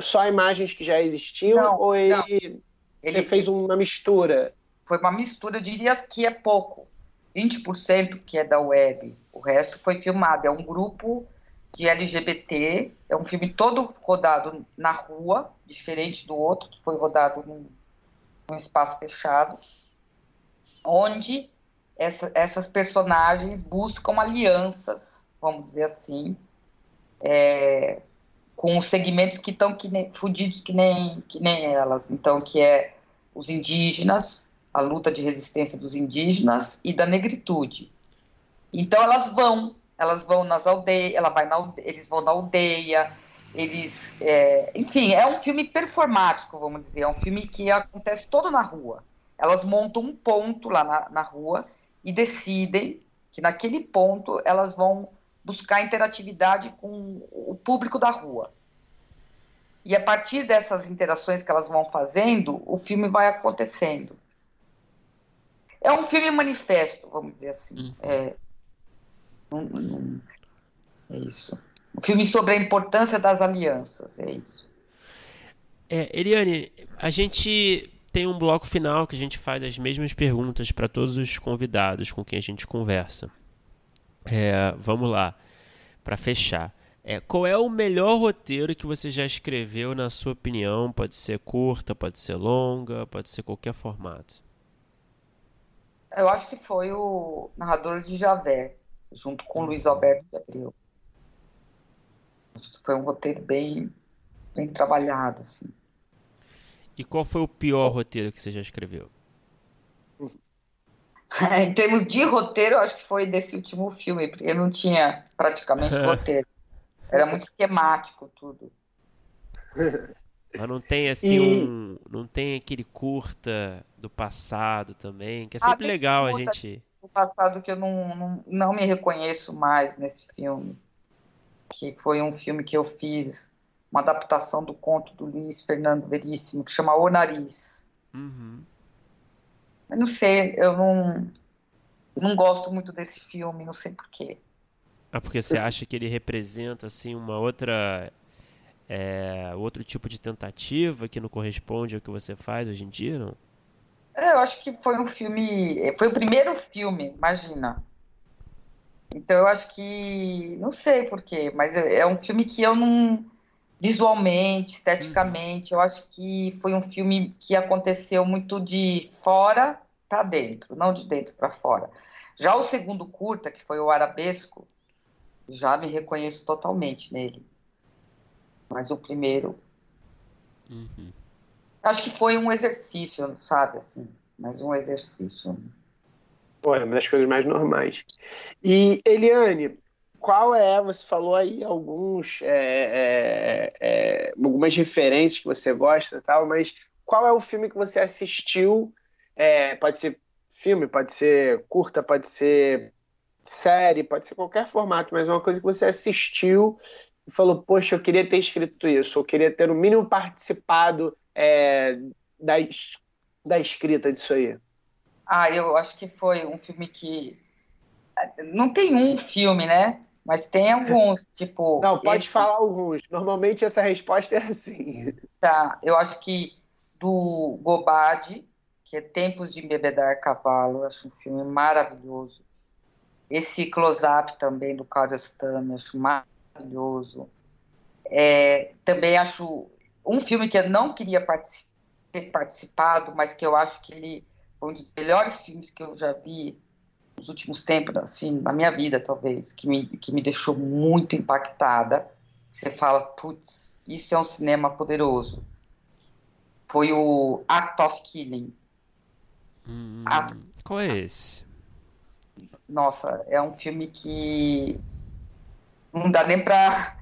Speaker 1: só imagens que já existiam, não, ou ele, ele fez uma mistura?
Speaker 2: Foi uma mistura, eu diria que é pouco. 20% que é da web, o resto foi filmado. É um grupo de LGBT. É um filme todo rodado na rua, diferente do outro, que foi rodado num, num espaço fechado, onde essa, essas personagens buscam alianças, vamos dizer assim, é, com segmentos que estão que fudidos que nem, que nem elas. Então, que é os indígenas, a luta de resistência dos indígenas e da negritude. Então, elas vão, elas vão nas aldeias, ela vai na, eles vão na aldeia, eles, é, enfim, é um filme performático, vamos dizer, é um filme que acontece todo na rua. Elas montam um ponto lá na, na rua e decidem que naquele ponto elas vão buscar interatividade com o público da rua. E a partir dessas interações que elas vão fazendo, o filme vai acontecendo. É um filme manifesto, vamos dizer assim. Uhum. É, não, não, é isso. Um filme sobre a importância das alianças, é isso.
Speaker 3: É, Eliane, a gente tem um bloco final que a gente faz as mesmas perguntas para todos os convidados com quem a gente conversa. É, vamos lá, para fechar. É, qual é o melhor roteiro que você já escreveu, na sua opinião? Pode ser curta, pode ser longa, pode ser qualquer formato.
Speaker 2: Eu acho que foi o Narrador de Javé, junto com Luiz Alberto de Abreu. Foi um roteiro bem, bem trabalhado, assim.
Speaker 3: E qual foi o pior roteiro que você já escreveu?
Speaker 2: em termos de roteiro, eu acho que foi desse último filme, porque não tinha praticamente roteiro. Era muito esquemático tudo.
Speaker 3: Mas não tem assim e... um. Não tem aquele curta do passado também, que é sempre ah, legal a gente.
Speaker 2: Do passado que eu não, não, não me reconheço mais nesse filme. Que foi um filme que eu fiz, uma adaptação do conto do Luiz Fernando Veríssimo, que chama O Nariz. Uhum. Eu não sei, eu não, não gosto muito desse filme, não sei porquê.
Speaker 3: Ah, porque você acha que ele representa assim uma outra é, outro tipo de tentativa que não corresponde ao que você faz hoje em dia, não?
Speaker 2: É, eu acho que foi um filme, foi o primeiro filme, imagina. Então eu acho que, não sei porquê, mas é, é um filme que eu não, visualmente, esteticamente, uhum. eu acho que foi um filme que aconteceu muito de fora para dentro, não de dentro para fora. Já o segundo curta, que foi o Arabesco, já me reconheço totalmente nele. Mas o primeiro. Uhum. Acho que foi um exercício, sabe, assim. Mas um exercício.
Speaker 1: Pô, é uma das coisas mais normais. E, Eliane, qual é, você falou aí alguns, é, é, é, algumas referências que você gosta tal, mas qual é o filme que você assistiu? É, pode ser filme, pode ser curta, pode ser série, pode ser qualquer formato, mas uma coisa que você assistiu e falou, poxa, eu queria ter escrito isso, eu queria ter o mínimo participado é, da, da escrita disso aí.
Speaker 2: Ah, eu acho que foi um filme que. Não tem um filme, né? Mas tem alguns, tipo.
Speaker 1: Não, pode esse... falar alguns. Normalmente essa resposta é assim.
Speaker 2: Tá, eu acho que do Gobade, que é Tempos de Embebedar Cavalo, eu acho um filme maravilhoso. Esse close-up também do Carlos Tami, acho maravilhoso. É, também acho um filme que eu não queria particip ter participado, mas que eu acho que ele foi um dos melhores filmes que eu já vi nos últimos tempos, assim, na minha vida, talvez, que me, que me deixou muito impactada. Você fala, putz, isso é um cinema poderoso. Foi o Act of Killing.
Speaker 3: Hum, Act... Qual é esse?
Speaker 2: nossa, é um filme que não dá nem pra.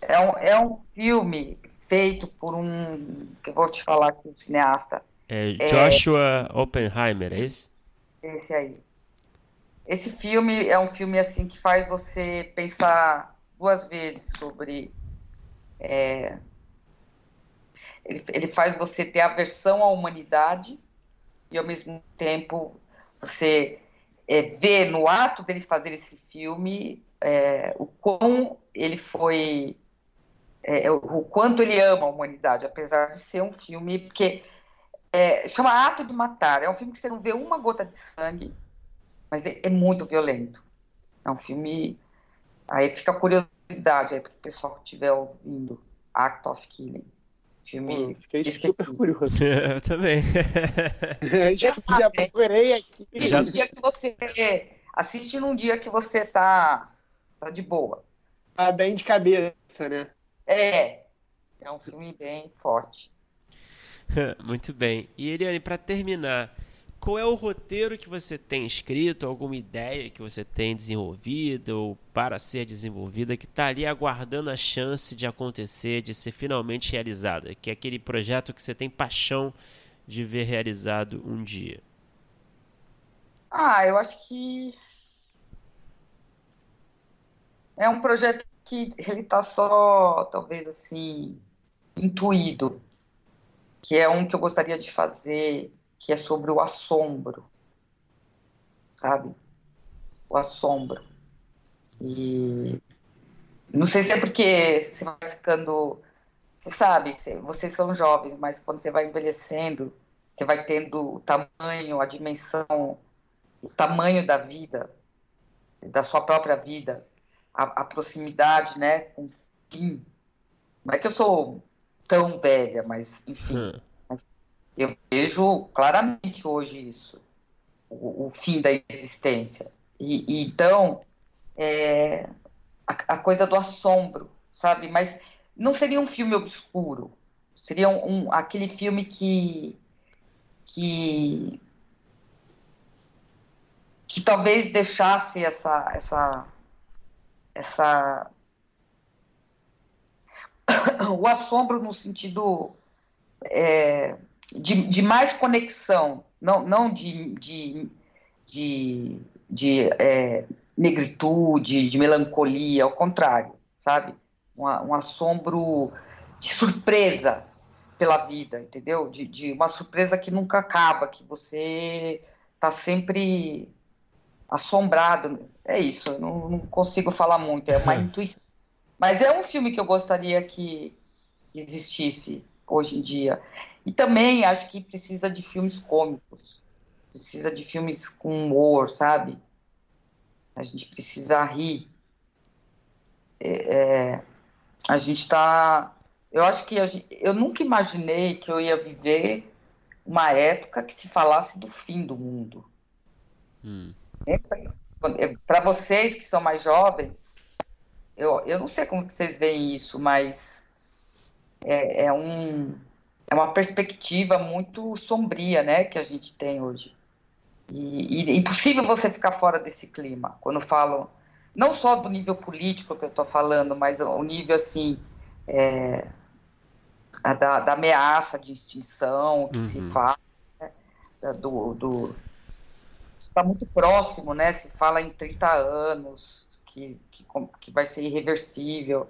Speaker 2: É um, é um filme feito por um. que eu vou te falar aqui, um cineasta.
Speaker 3: É, é Joshua é... Oppenheimer, é esse?
Speaker 2: Esse aí. Esse filme é um filme assim que faz você pensar duas vezes sobre. É... Ele, ele faz você ter aversão à humanidade e ao mesmo tempo você é, ver no ato dele fazer esse filme é, o quão ele foi é, o quanto ele ama a humanidade, apesar de ser um filme porque é, chama Ato de Matar. É um filme que você não vê uma gota de sangue, mas é, é muito violento. É um filme aí fica a curiosidade aí para o pessoal que estiver ouvindo Act of Killing. Filme.
Speaker 1: Pô, fiquei esqueci. super curioso.
Speaker 3: Eu também.
Speaker 1: já, já procurei aqui.
Speaker 2: Já... Um dia que você assiste num dia que você tá, tá de boa.
Speaker 1: Tá bem de cabeça, né?
Speaker 2: É, é um filme bem forte.
Speaker 3: Muito bem. E Eliane, para terminar, qual é o roteiro que você tem escrito, alguma ideia que você tem desenvolvida ou para ser desenvolvida que está ali aguardando a chance de acontecer, de ser finalmente realizada? Que é aquele projeto que você tem paixão de ver realizado um dia?
Speaker 2: Ah, eu acho que é um projeto que ele está só, talvez assim, intuído, que é um que eu gostaria de fazer que é sobre o assombro, sabe? O assombro. E não sei se é porque você vai ficando. Você sabe, vocês são jovens, mas quando você vai envelhecendo, você vai tendo o tamanho, a dimensão, o tamanho da vida, da sua própria vida, a, a proximidade, né, com o fim. Não é que eu sou tão velha, mas enfim. Hum. Eu vejo claramente hoje isso, o, o fim da existência. E, e então, é, a, a, coisa do assombro, sabe? Mas não seria um filme obscuro, seria um, um aquele filme que, que que talvez deixasse essa essa essa o assombro no sentido é, de, de mais conexão, não, não de, de, de, de é, negritude, de melancolia, ao contrário, sabe? Um, um assombro de surpresa pela vida, entendeu? De, de uma surpresa que nunca acaba, que você está sempre assombrado. É isso, eu não, não consigo falar muito, é uma intuição. Mas é um filme que eu gostaria que existisse hoje em dia. E também acho que precisa de filmes cômicos, precisa de filmes com humor, sabe? A gente precisa rir. É, é a gente está. Eu acho que gente... eu nunca imaginei que eu ia viver uma época que se falasse do fim do mundo. Hum. É, Para vocês que são mais jovens, eu, eu não sei como que vocês veem isso, mas é, é um é uma perspectiva muito sombria, né, que a gente tem hoje. E, e é impossível você ficar fora desse clima. Quando falo, não só do nível político que eu estou falando, mas o nível assim é, da, da, ameaça de extinção que uhum. se fala, né, do, do está muito próximo, né? Se fala em 30 anos que, que, que vai ser irreversível.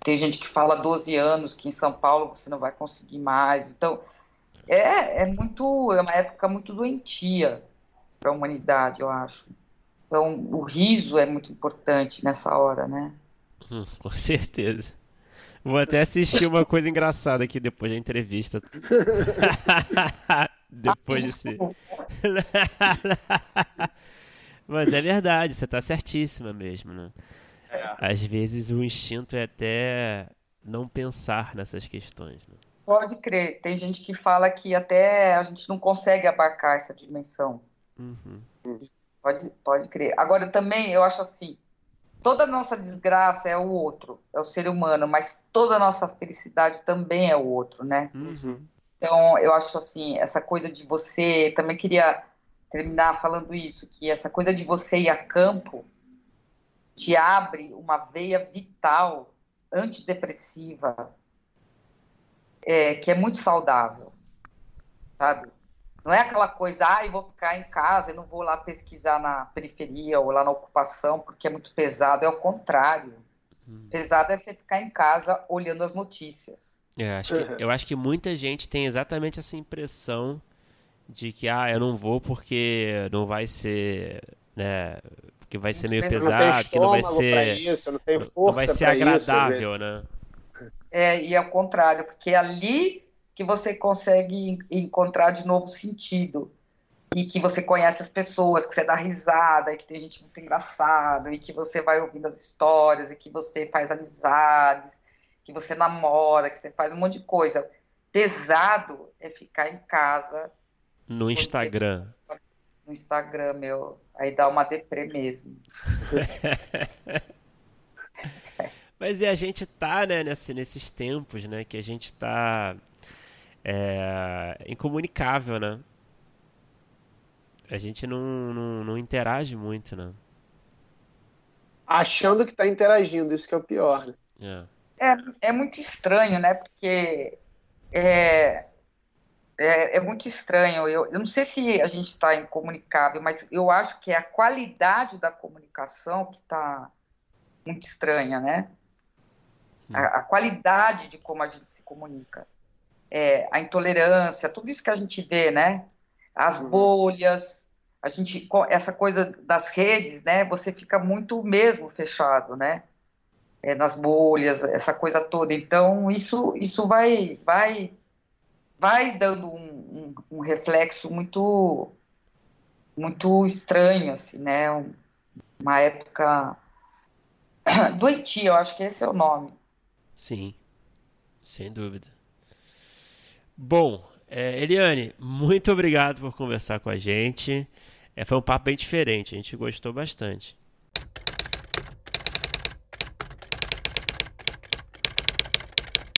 Speaker 2: Tem gente que fala 12 anos que em São Paulo você não vai conseguir mais. Então, é, é muito, é uma época muito doentia para a humanidade, eu acho. Então, o riso é muito importante nessa hora, né?
Speaker 3: Hum, com certeza. Vou até assistir uma coisa engraçada aqui depois da entrevista. depois de ser. Mas é verdade, você está certíssima mesmo, né? É. Às vezes o instinto é até não pensar nessas questões. Né?
Speaker 2: Pode crer. Tem gente que fala que até a gente não consegue abarcar essa dimensão. Uhum. Pode, pode crer. Agora, também, eu acho assim, toda a nossa desgraça é o outro, é o ser humano, mas toda a nossa felicidade também é o outro, né? Uhum. Então, eu acho assim, essa coisa de você, também queria terminar falando isso, que essa coisa de você ir a campo, te abre uma veia vital antidepressiva é, que é muito saudável, sabe? Não é aquela coisa, ah, eu vou ficar em casa e não vou lá pesquisar na periferia ou lá na ocupação porque é muito pesado. É o contrário. Hum. Pesado é você ficar em casa olhando as notícias.
Speaker 3: É, acho que, eu acho que muita gente tem exatamente essa impressão de que, ah, eu não vou porque não vai ser, né, que vai ser meio pesado, que não vai ser.
Speaker 1: Isso, não, não
Speaker 3: vai ser agradável, isso, né?
Speaker 2: É, e ao contrário, porque é ali que você consegue encontrar de novo sentido. E que você conhece as pessoas, que você dá risada, e que tem gente muito engraçada, e que você vai ouvindo as histórias, e que você faz amizades, que você namora, que você faz um monte de coisa. Pesado é ficar em casa.
Speaker 3: No Instagram.
Speaker 2: Você... No Instagram, meu. Aí dá uma deprê mesmo.
Speaker 3: Mas é a gente tá, né, nesse, nesses tempos, né, que a gente tá é, incomunicável, né? A gente não, não, não interage muito, né?
Speaker 1: Achando que está interagindo, isso que é o pior, né?
Speaker 2: É. é, é muito estranho, né? Porque é, é, é muito estranho. Eu, eu não sei se a gente está incomunicável, mas eu acho que é a qualidade da comunicação que está muito estranha, né? A, a, qualidade de como a gente se comunica. É, a intolerância, tudo isso que a gente vê, né? As uhum. bolhas, a gente, essa coisa das redes, né? Você fica muito mesmo fechado, né? É, nas bolhas, essa coisa toda. Então, isso, isso vai, vai vai dando um, um, um reflexo muito muito estranho, assim, né? Uma época doentia, eu acho que esse é o nome.
Speaker 3: Sim, sem dúvida. Bom, é, Eliane, muito obrigado por conversar com a gente. É, foi um papo bem diferente, a gente gostou bastante.